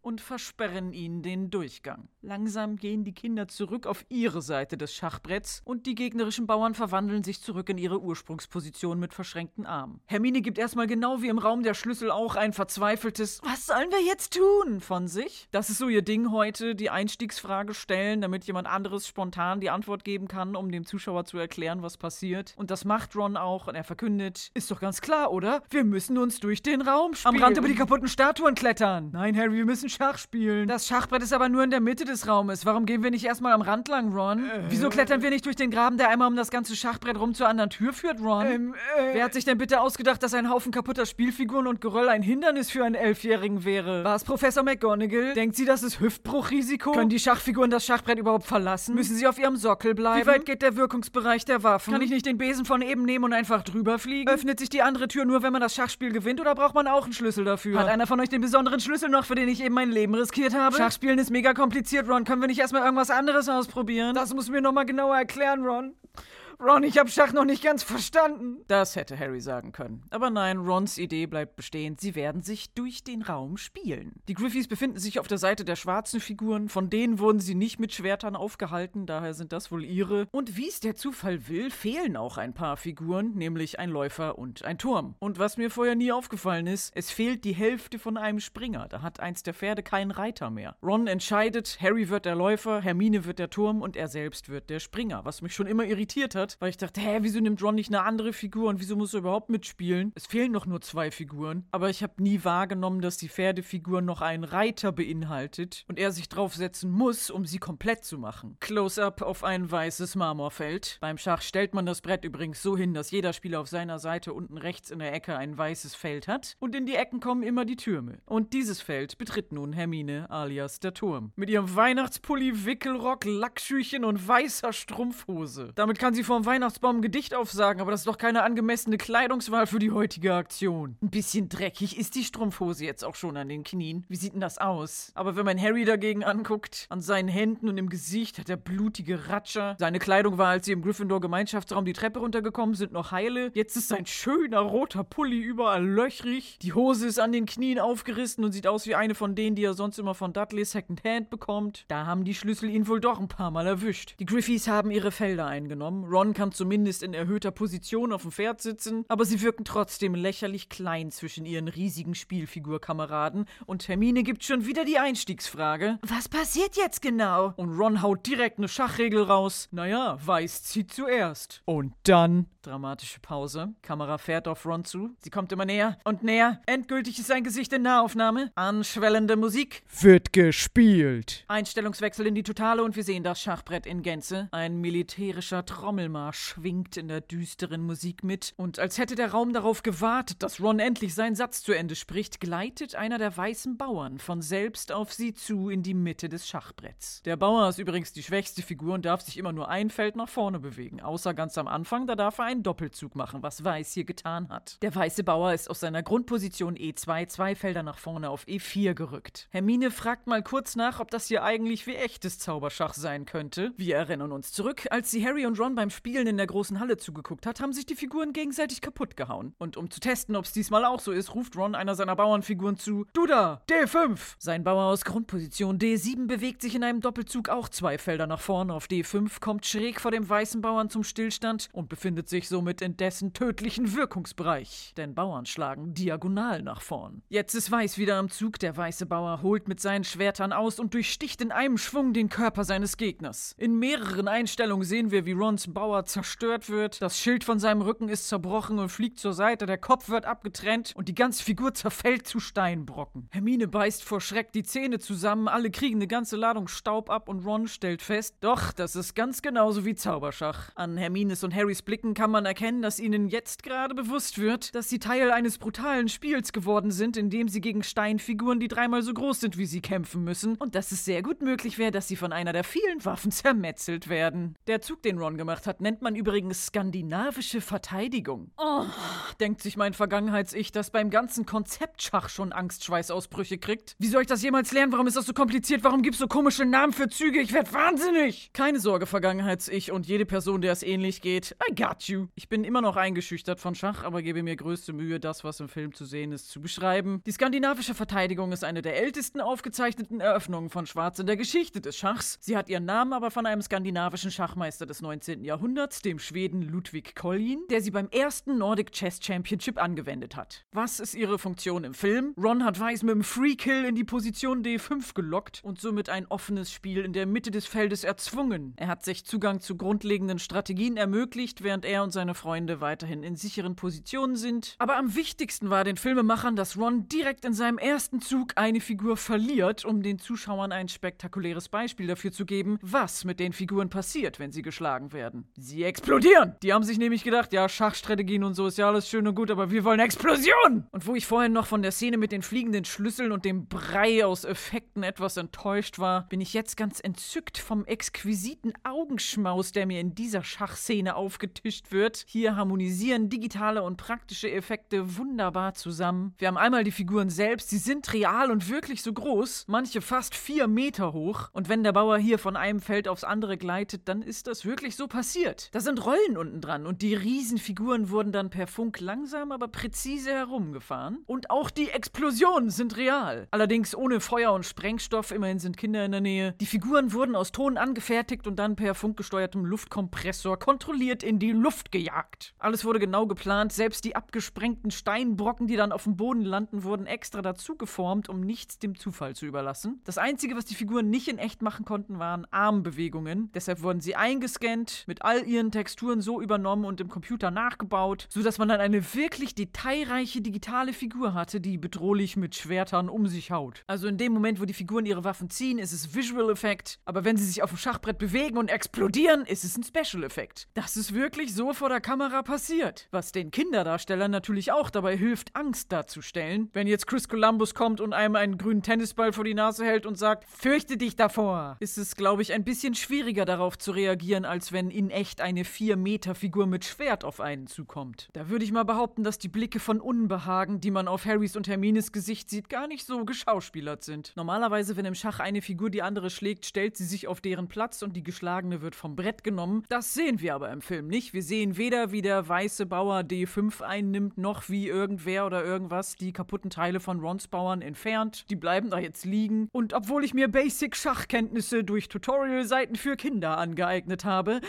und versperren ihnen den Durchgang. Langsam gehen die Kinder zurück auf ihre Seite des Schachbretts und die gegnerischen Bauern verwandeln sich zurück in ihre Ursprungsposition mit verschränkten Armen. Hermine gibt erstmal genau wie im Raum der Schlüssel auch ein verzweifeltes Was sollen wir jetzt tun? von sich. Das ist so ihr Ding heute, die Einstiegsfrage stellen, damit jemand anderes spontan die Antwort geben kann, um dem Zuschauer zu erklären, was passiert. Und das macht Ron auch und er verkündet, ist doch ganz klar, oder? Wir müssen uns durch den Raum spielen. Am Rand über die kaputten Statuen klettern. Nein, Harry, wir müssen Schach spielen. Das Schachbrett ist aber nur in der Mitte des Raumes. Warum gehen wir nicht erstmal am Rand lang, Ron? Äh, Wieso klettern wir nicht durch den Graben, der einmal um das ganze Schachbrett rum zur anderen Tür führt, Ron? Ähm, äh, Wer hat sich denn bitte ausgedacht, dass ein Haufen kaputter Spielfiguren und Geröll ein Hindernis für einen Elfjährigen wäre? War es Professor McGonagall? Denkt sie, das ist Hüftbruchrisiko? Können die Schachfiguren das Schachbrett überhaupt verlassen? Müssen sie auf ihrem Sockel bleiben? Wie weit geht der Wirkungsbereich der Waffen? Kann ich nicht den Besen von eben nehmen und einfach drüber fliegen? Öffnet sich die andere Tür nur, wenn man das Schachspiel gewinnt oder braucht man auch einen Schlüssel dafür? Hat einer von euch den besonderen Schlüssel noch, für den ich eben mein Leben riskiert habe? Schachspielen ist mega kompliziert, Ron. Können wir nicht erstmal irgendwas anderes ausprobieren? Das muss mir nochmal genauer erklären, Ron. Ron, ich hab Schach noch nicht ganz verstanden. Das hätte Harry sagen können. Aber nein, Rons Idee bleibt bestehen. Sie werden sich durch den Raum spielen. Die Griffys befinden sich auf der Seite der schwarzen Figuren. Von denen wurden sie nicht mit Schwertern aufgehalten, daher sind das wohl ihre. Und wie es der Zufall will, fehlen auch ein paar Figuren, nämlich ein Läufer und ein Turm. Und was mir vorher nie aufgefallen ist, es fehlt die Hälfte von einem Springer. Da hat eins der Pferde keinen Reiter mehr. Ron entscheidet, Harry wird der Läufer, Hermine wird der Turm und er selbst wird der Springer, was mich schon immer irritiert hat hat, weil ich dachte, hä, wieso nimmt Ron nicht eine andere Figur und wieso muss er überhaupt mitspielen? Es fehlen doch nur zwei Figuren. Aber ich habe nie wahrgenommen, dass die Pferdefigur noch einen Reiter beinhaltet und er sich draufsetzen muss, um sie komplett zu machen. Close-up auf ein weißes Marmorfeld. Beim Schach stellt man das Brett übrigens so hin, dass jeder Spieler auf seiner Seite unten rechts in der Ecke ein weißes Feld hat und in die Ecken kommen immer die Türme. Und dieses Feld betritt nun Hermine alias der Turm. Mit ihrem Weihnachtspulli, Wickelrock, Lackschüchen und weißer Strumpfhose. Damit kann sie vor vom Weihnachtsbaum Gedicht aufsagen, aber das ist doch keine angemessene Kleidungswahl für die heutige Aktion. Ein bisschen dreckig ist die Strumpfhose jetzt auch schon an den Knien. Wie sieht denn das aus? Aber wenn man Harry dagegen anguckt, an seinen Händen und im Gesicht hat er blutige Ratscher. Seine Kleidung war, als sie im Gryffindor-Gemeinschaftsraum die Treppe runtergekommen sind, noch heile. Jetzt ist sein schöner roter Pulli überall löchrig. Die Hose ist an den Knien aufgerissen und sieht aus wie eine von denen, die er sonst immer von Dudley Secondhand bekommt. Da haben die Schlüssel ihn wohl doch ein paar Mal erwischt. Die Griffys haben ihre Felder eingenommen. Ron Ron kann zumindest in erhöhter Position auf dem Pferd sitzen, aber sie wirken trotzdem lächerlich klein zwischen ihren riesigen Spielfigurkameraden und Hermine gibt schon wieder die Einstiegsfrage. Was passiert jetzt genau? Und Ron haut direkt eine Schachregel raus. Naja, Weiß zieht zuerst. Und dann Dramatische Pause. Kamera fährt auf Ron zu. Sie kommt immer näher und näher. Endgültig ist sein Gesicht in Nahaufnahme. Anschwellende Musik. Wird gespielt. Einstellungswechsel in die Totale und wir sehen das Schachbrett in Gänze. Ein militärischer Trommelmarsch schwingt in der düsteren Musik mit. Und als hätte der Raum darauf gewartet, dass Ron endlich seinen Satz zu Ende spricht, gleitet einer der weißen Bauern von selbst auf sie zu in die Mitte des Schachbretts. Der Bauer ist übrigens die schwächste Figur und darf sich immer nur ein Feld nach vorne bewegen. Außer ganz am Anfang, da darf er ein einen Doppelzug machen, was Weiß hier getan hat. Der weiße Bauer ist aus seiner Grundposition E2 zwei Felder nach vorne auf E4 gerückt. Hermine fragt mal kurz nach, ob das hier eigentlich wie echtes Zauberschach sein könnte. Wir erinnern uns zurück, als sie Harry und Ron beim Spielen in der großen Halle zugeguckt hat, haben sich die Figuren gegenseitig kaputt gehauen. Und um zu testen, ob es diesmal auch so ist, ruft Ron einer seiner Bauernfiguren zu: Du da, D5! Sein Bauer aus Grundposition D7 bewegt sich in einem Doppelzug auch zwei Felder nach vorne auf D5, kommt schräg vor dem weißen Bauern zum Stillstand und befindet sich somit in dessen tödlichen Wirkungsbereich. Denn Bauern schlagen diagonal nach vorn. Jetzt ist Weiß wieder am Zug. Der weiße Bauer holt mit seinen Schwertern aus und durchsticht in einem Schwung den Körper seines Gegners. In mehreren Einstellungen sehen wir, wie Rons Bauer Bauer zerstört wird. Das Schild von seinem Rücken ist zerbrochen und fliegt zur Seite. Der Kopf wird abgetrennt und die ganze Figur zerfällt zu Steinbrocken. Hermine beißt vor Schreck die Zähne zusammen. Alle kriegen eine ganze Ladung Staub ab und Ron stellt fest, doch, das ist ganz genauso wie Zauberschach. An Hermines und Harrys Blicken kann man erkennen, dass ihnen jetzt gerade bewusst wird, dass sie Teil eines brutalen Spiels geworden sind, in dem sie gegen Steinfiguren, die dreimal so groß sind wie sie, kämpfen müssen und dass es sehr gut möglich wäre, dass sie von einer der vielen Waffen zermetzelt werden. Der Zug, den Ron gemacht hat, nennt man übrigens skandinavische Verteidigung. Oh, denkt sich mein Vergangenheits-Ich, das beim ganzen Konzept Schach schon Angstschweißausbrüche kriegt. Wie soll ich das jemals lernen? Warum ist das so kompliziert? Warum gibt's so komische Namen für Züge? Ich werd wahnsinnig! Keine Sorge, Vergangenheits-Ich und jede Person, der es ähnlich geht. I got you. Ich bin immer noch eingeschüchtert von Schach, aber gebe mir größte Mühe, das, was im Film zu sehen ist, zu beschreiben. Die skandinavische Verteidigung ist eine der ältesten aufgezeichneten Eröffnungen von Schwarz in der Geschichte des Schachs. Sie hat ihren Namen aber von einem skandinavischen Schachmeister des 19. Jahrhunderts, dem Schweden Ludwig Kollin, der sie beim ersten Nordic Chess Championship angewendet hat. Was ist ihre Funktion im Film? Ron hat Weiß mit dem Free Kill in die Position D5 gelockt und somit ein offenes Spiel in der Mitte des Feldes erzwungen. Er hat sich Zugang zu grundlegenden Strategien ermöglicht, während er und seine Freunde weiterhin in sicheren Positionen sind. Aber am wichtigsten war den Filmemachern, dass Ron direkt in seinem ersten Zug eine Figur verliert, um den Zuschauern ein spektakuläres Beispiel dafür zu geben, was mit den Figuren passiert, wenn sie geschlagen werden. Sie explodieren! Die haben sich nämlich gedacht, ja, Schachstrategien und so ist ja alles schön und gut, aber wir wollen Explosion! Und wo ich vorhin noch von der Szene mit den fliegenden Schlüsseln und dem Brei aus Effekten etwas enttäuscht war, bin ich jetzt ganz entzückt vom exquisiten Augenschmaus, der mir in dieser Schachszene aufgetischt wird. Hier harmonisieren digitale und praktische Effekte wunderbar zusammen. Wir haben einmal die Figuren selbst, sie sind real und wirklich so groß, manche fast vier Meter hoch. Und wenn der Bauer hier von einem Feld aufs andere gleitet, dann ist das wirklich so passiert. Da sind Rollen unten dran und die Riesenfiguren wurden dann per Funk langsam, aber präzise herumgefahren. Und auch die Explosionen sind real. Allerdings ohne Feuer und Sprengstoff, immerhin sind Kinder in der Nähe. Die Figuren wurden aus Ton angefertigt und dann per funkgesteuertem Luftkompressor kontrolliert in die Luft gejagt. Alles wurde genau geplant, selbst die abgesprengten Steinbrocken, die dann auf dem Boden landen, wurden extra dazu geformt, um nichts dem Zufall zu überlassen. Das Einzige, was die Figuren nicht in echt machen konnten, waren Armbewegungen. Deshalb wurden sie eingescannt, mit all ihren Texturen so übernommen und im Computer nachgebaut, sodass man dann eine wirklich detailreiche digitale Figur hatte, die bedrohlich mit Schwertern um sich haut. Also in dem Moment, wo die Figuren ihre Waffen ziehen, ist es Visual Effekt, aber wenn sie sich auf dem Schachbrett bewegen und explodieren, ist es ein Special Effekt. Das ist wirklich so vor der Kamera passiert. Was den Kinderdarstellern natürlich auch dabei hilft, Angst darzustellen. Wenn jetzt Chris Columbus kommt und einem einen grünen Tennisball vor die Nase hält und sagt, fürchte dich davor, ist es, glaube ich, ein bisschen schwieriger darauf zu reagieren, als wenn in echt eine 4-Meter-Figur mit Schwert auf einen zukommt. Da würde ich mal behaupten, dass die Blicke von Unbehagen, die man auf Harrys und Hermines Gesicht sieht, gar nicht so geschauspielert sind. Normalerweise, wenn im Schach eine Figur die andere schlägt, stellt sie sich auf deren Platz und die geschlagene wird vom Brett genommen. Das sehen wir aber im Film nicht. Wir sehen weder, wie der weiße Bauer D5 einnimmt, noch wie irgendwer oder irgendwas die kaputten Teile von Rons Bauern entfernt. Die bleiben da jetzt liegen. Und obwohl ich mir Basic-Schachkenntnisse durch Tutorial-Seiten für Kinder angeeignet habe,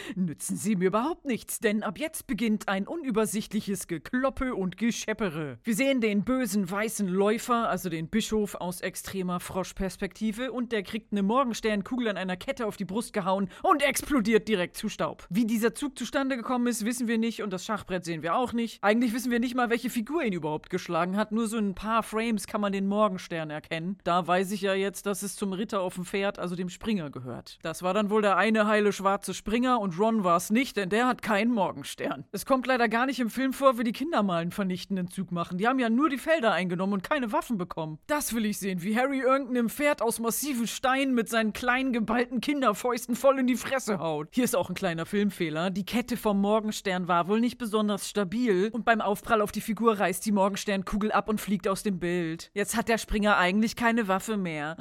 nützen sie mir überhaupt nichts, denn ab jetzt beginnt ein unübersichtliches Gekloppe und Gescheppere. Wir sehen den bösen weißen Läufer, also den Bischof aus extremer Froschperspektive, und der kriegt eine Morgensternkugel an einer Kette auf die Brust gehauen und explodiert direkt zu Staub. Wie dieser Zug zustande gekommen ist, wissen wir nicht und das Schachbrett sehen wir auch nicht. Eigentlich wissen wir nicht mal, welche Figur ihn überhaupt geschlagen hat. Nur so in ein paar Frames kann man den Morgenstern erkennen. Da weiß ich ja jetzt, dass es zum Ritter auf dem Pferd, also dem Springer, gehört. Das war dann wohl der eine heile schwarze Springer und Ron war es nicht, denn der hat keinen Morgenstern. Es kommt leider gar nicht im Film vor, wie die Kinder mal einen vernichtenden Zug machen. Die haben ja nur die Felder eingenommen und keine Waffen bekommen. Das will ich sehen, wie Harry irgendeinem Pferd aus massiven Steinen mit seinen kleinen geballten Kinderfäusten voll in die Fresse haut. Hier ist auch ein kleiner Filmfehler. Die Kette vom Morgenstern war wohl nicht besonders stabil und beim Aufprall auf die Figur reißt die Morgensternkugel ab und fliegt aus dem Bild. Jetzt hat der Springer eigentlich keine Waffe mehr.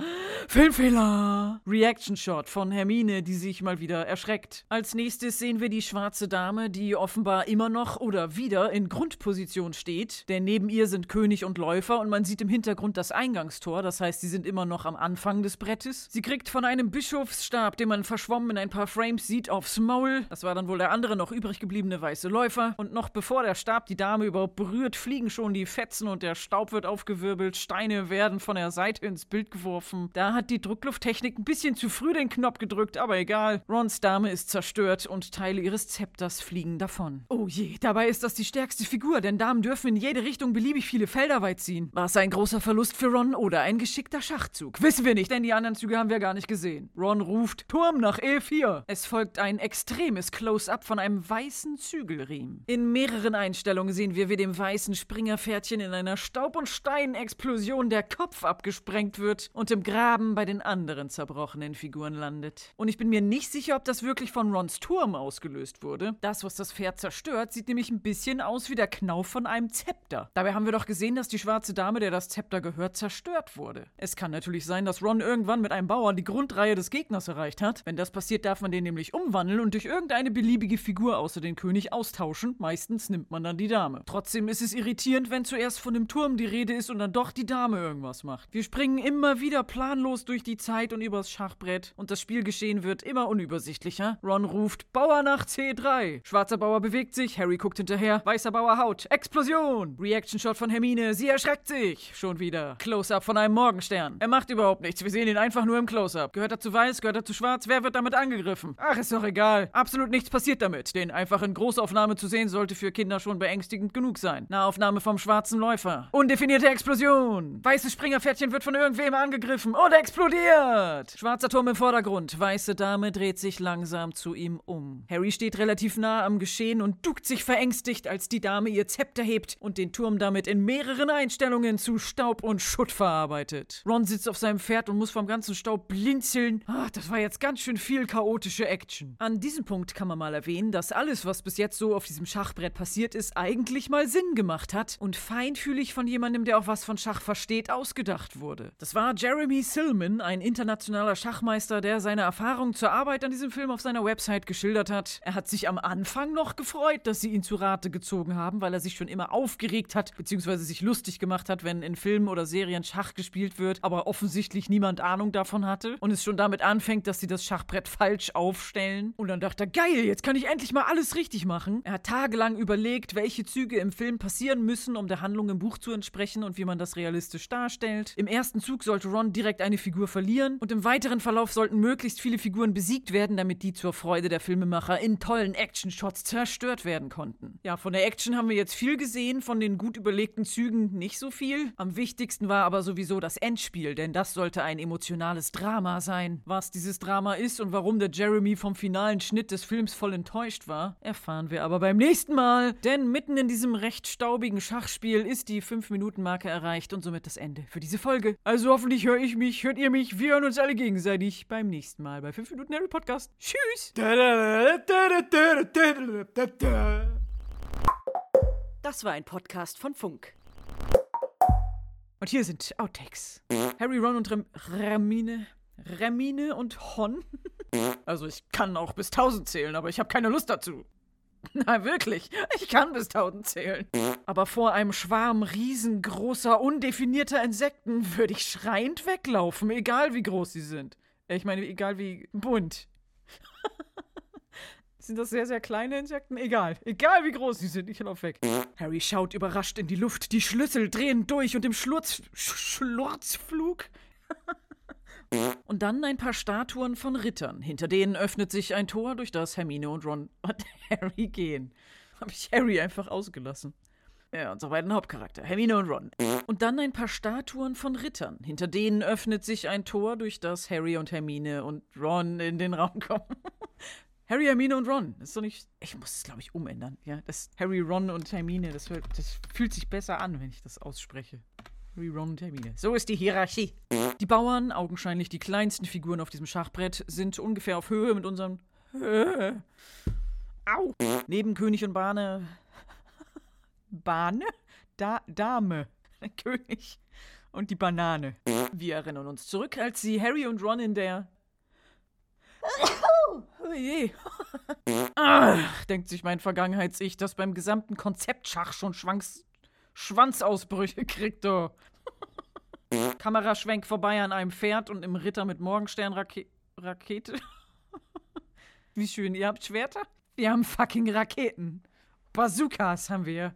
Filmfehler! Reaction Shot von Hermine, die sich mal wieder erschreckt. Als nächstes sehen wir die schwarze Dame, die offenbar immer noch oder wieder in Grundposition steht, denn neben ihr sind König und Läufer und man sieht im Hintergrund das Eingangstor, das heißt, sie sind immer noch am Anfang des Brettes. Sie kriegt von einem Bischofsstab, den man verschwommen in ein paar Frames sieht, aufs Maul. Das war dann wohl der andere noch übrig gebliebene weiße Läufer. Und noch bevor der Stab die Dame überhaupt berührt, fliegen schon die Fetzen und der Staub wird aufgewirbelt, Steine werden von der Seite ins Bild geworfen. Da hat die Drucklufttechnik ein bisschen zu früh den Knopf gedrückt, aber egal. Rons Dame ist zerstört und Teile ihres Zepters fliegen davon. Oh je, dabei ist das die stärkste Figur, denn Damen dürfen in jede Richtung beliebig viele Felder weit ziehen. War es ein großer Verlust für Ron oder ein geschickter Schachzug? Wissen wir nicht, denn die anderen Züge haben wir gar nicht gesehen. Ron ruft Turm nach E4. Es folgt ein extremes Close-up von einem weißen Zügelriemen. In mehreren Einstellungen sehen wir, wie dem weißen Springerpferdchen in einer Staub- und Steinexplosion der Kopf abgesprengt wird und im Graben bei den anderen zerbrochenen Figuren landet. Und ich bin mir nicht sicher, ob das wirklich von Rons Turm ausgelöst wurde. Das, was das Pferd zerstört, sieht nämlich ein bisschen aus wie der Knauf von einem Zepter. Dabei haben wir doch gesehen, dass die schwarze Dame, der das Zepter gehört, zerstört wurde. Es kann natürlich sein, dass Ron irgendwann mit einem Bauer die Grundreihe des Gegners erreicht hat. Wenn das passiert, darf man den nämlich umwandeln und durch irgendeine beliebige Figur außer den König austauschen. Meistens nimmt man dann die Dame. Trotzdem ist es irritierend, wenn zuerst von dem Turm die Rede ist und dann doch die Dame irgendwas macht. Wir springen immer wieder planlos durch die Zeit und übers Schachbrett und das Spielgeschehen wird immer unübersichtlicher. Ron ruft Bauer nach C3. Schwarzer Bauer bewegt sich, Harry guckt hinterher, weißer Bauer haut. Explosion! Reaction-Shot von Hermine, sie erschreckt sich. Schon wieder. Close-up von einem Morgenstern. Er macht überhaupt nichts, wir sehen ihn einfach nur im Close-up. Gehört er zu weiß, gehört er zu schwarz, wer wird damit angegriffen? Ach, ist doch egal. Absolut nichts passiert damit. Den einfach in Großaufnahme zu sehen, sollte für Kinder schon beängstigend genug sein. Nahaufnahme vom schwarzen Läufer. Undefinierte Explosion. Weißes Springerpferdchen wird von irgendwem angegriffen und explodiert. Schwarzer Turm im Vordergrund. Weiße Dame dreht sich langsam zu ihm um. Harry steht relativ nah am Geschehen und duckt sich verängstigt, als die Dame ihr Zepter hebt und den Turm damit in mehreren Einstellungen zu Staub und Schutt verarbeitet. Ron sitzt auf seinem Pferd und muss vom ganzen Staub blinzeln. Ach, das war jetzt ganz schön viel chaotische Action. An diesem Punkt kann man mal erwähnen, dass alles, was bis jetzt so auf diesem Schachbrett passiert ist, eigentlich mal Sinn gemacht hat und feinfühlig von jemandem, der auch was von Schach versteht, ausgedacht wurde. Das war Jeremy Silman, ein internationaler Schachmeister, der seine Erfahrung zur Arbeit an diesem Film auf seiner Website geschildert hat. Er hat sich am Anfang noch gefreut, dass sie ihn zu Rate gezogen haben, weil er sich schon immer aufgeregt hat, beziehungsweise sich lustig gemacht hat, wenn in Filmen oder Serien Schach gespielt wird, aber offensichtlich niemand Ahnung davon hatte und es schon damit anfängt, dass sie das Schachbrett falsch aufstellen. Und dann dachte er, geil, jetzt kann ich endlich mal alles richtig machen. Er hat tagelang überlegt, welche Züge im Film passieren müssen, um der Handlung im Buch zu entsprechen und wie man das realistisch darstellt. Im ersten Zug sollte Ron direkt eine Figur verlieren und im weiteren Verlauf sollten möglichst viele Figuren besiegt werden, damit die zur Freude der Filmemacher in tollen Action-Shots zerstört werden konnten. Ja, von der Action haben wir jetzt viel gesehen, von den gut überlegten Zügen nicht so viel. Am wichtigsten war aber sowieso das Endspiel, denn das sollte ein emotionales Drama sein. Was dieses Drama ist und warum der Jeremy vom finalen Schnitt des Films voll enttäuscht war, erfahren wir aber beim nächsten Mal. Denn mitten in diesem recht staubigen Schachspiel ist die 5-Minuten-Marke erreicht und somit das Ende für diese Folge. Also hoffentlich höre ich mich, hört ihr mich, wir hören uns alle gegenseitig beim nächsten Mal bei 5 Minuten Harry Podcast. Tschüss! Das war ein Podcast von Funk. Und hier sind Outtakes. Harry, Ron und Rem Remine. Remine und Hon. Also ich kann auch bis 1000 zählen, aber ich habe keine Lust dazu. Na wirklich, ich kann bis 1000 zählen. Aber vor einem Schwarm riesengroßer, undefinierter Insekten würde ich schreiend weglaufen, egal wie groß sie sind. Ich meine, egal wie bunt. Sind das sehr, sehr kleine Insekten? Egal. Egal wie groß sie sind, ich laufe weg. Harry schaut überrascht in die Luft. Die Schlüssel drehen durch und im Schlurz Schlurzflug. und dann ein paar Statuen von Rittern. Hinter denen öffnet sich ein Tor, durch das Hermine und Ron und Harry gehen. Habe ich Harry einfach ausgelassen. Ja, unsere beiden Hauptcharakter, Hermine und Ron. Und dann ein paar Statuen von Rittern. Hinter denen öffnet sich ein Tor, durch das Harry und Hermine und Ron in den Raum kommen. Harry, Hermine und Ron. Das ist doch nicht. Ich muss es, glaube ich, umändern. Ja, das Harry, Ron und Hermine, das, hört, das fühlt sich besser an, wenn ich das ausspreche. Harry, Ron und Hermine. So ist die Hierarchie. Die Bauern, augenscheinlich die kleinsten Figuren auf diesem Schachbrett, sind ungefähr auf Höhe mit unserem. Au! Neben König und Bahne. Bahne? Da Dame. König. Und die Banane. Wir erinnern uns zurück, als sie Harry und Ron in der Oh je. Ach, denkt sich mein Vergangenheits-Ich, das beim gesamten Konzept Schach schon Schwanz Schwanzausbrüche kriegt, du. Kameraschwenk vorbei an einem Pferd und im Ritter mit Morgensternrakete. Rakete? Wie schön, ihr habt Schwerter? Wir haben fucking Raketen. Bazookas haben wir.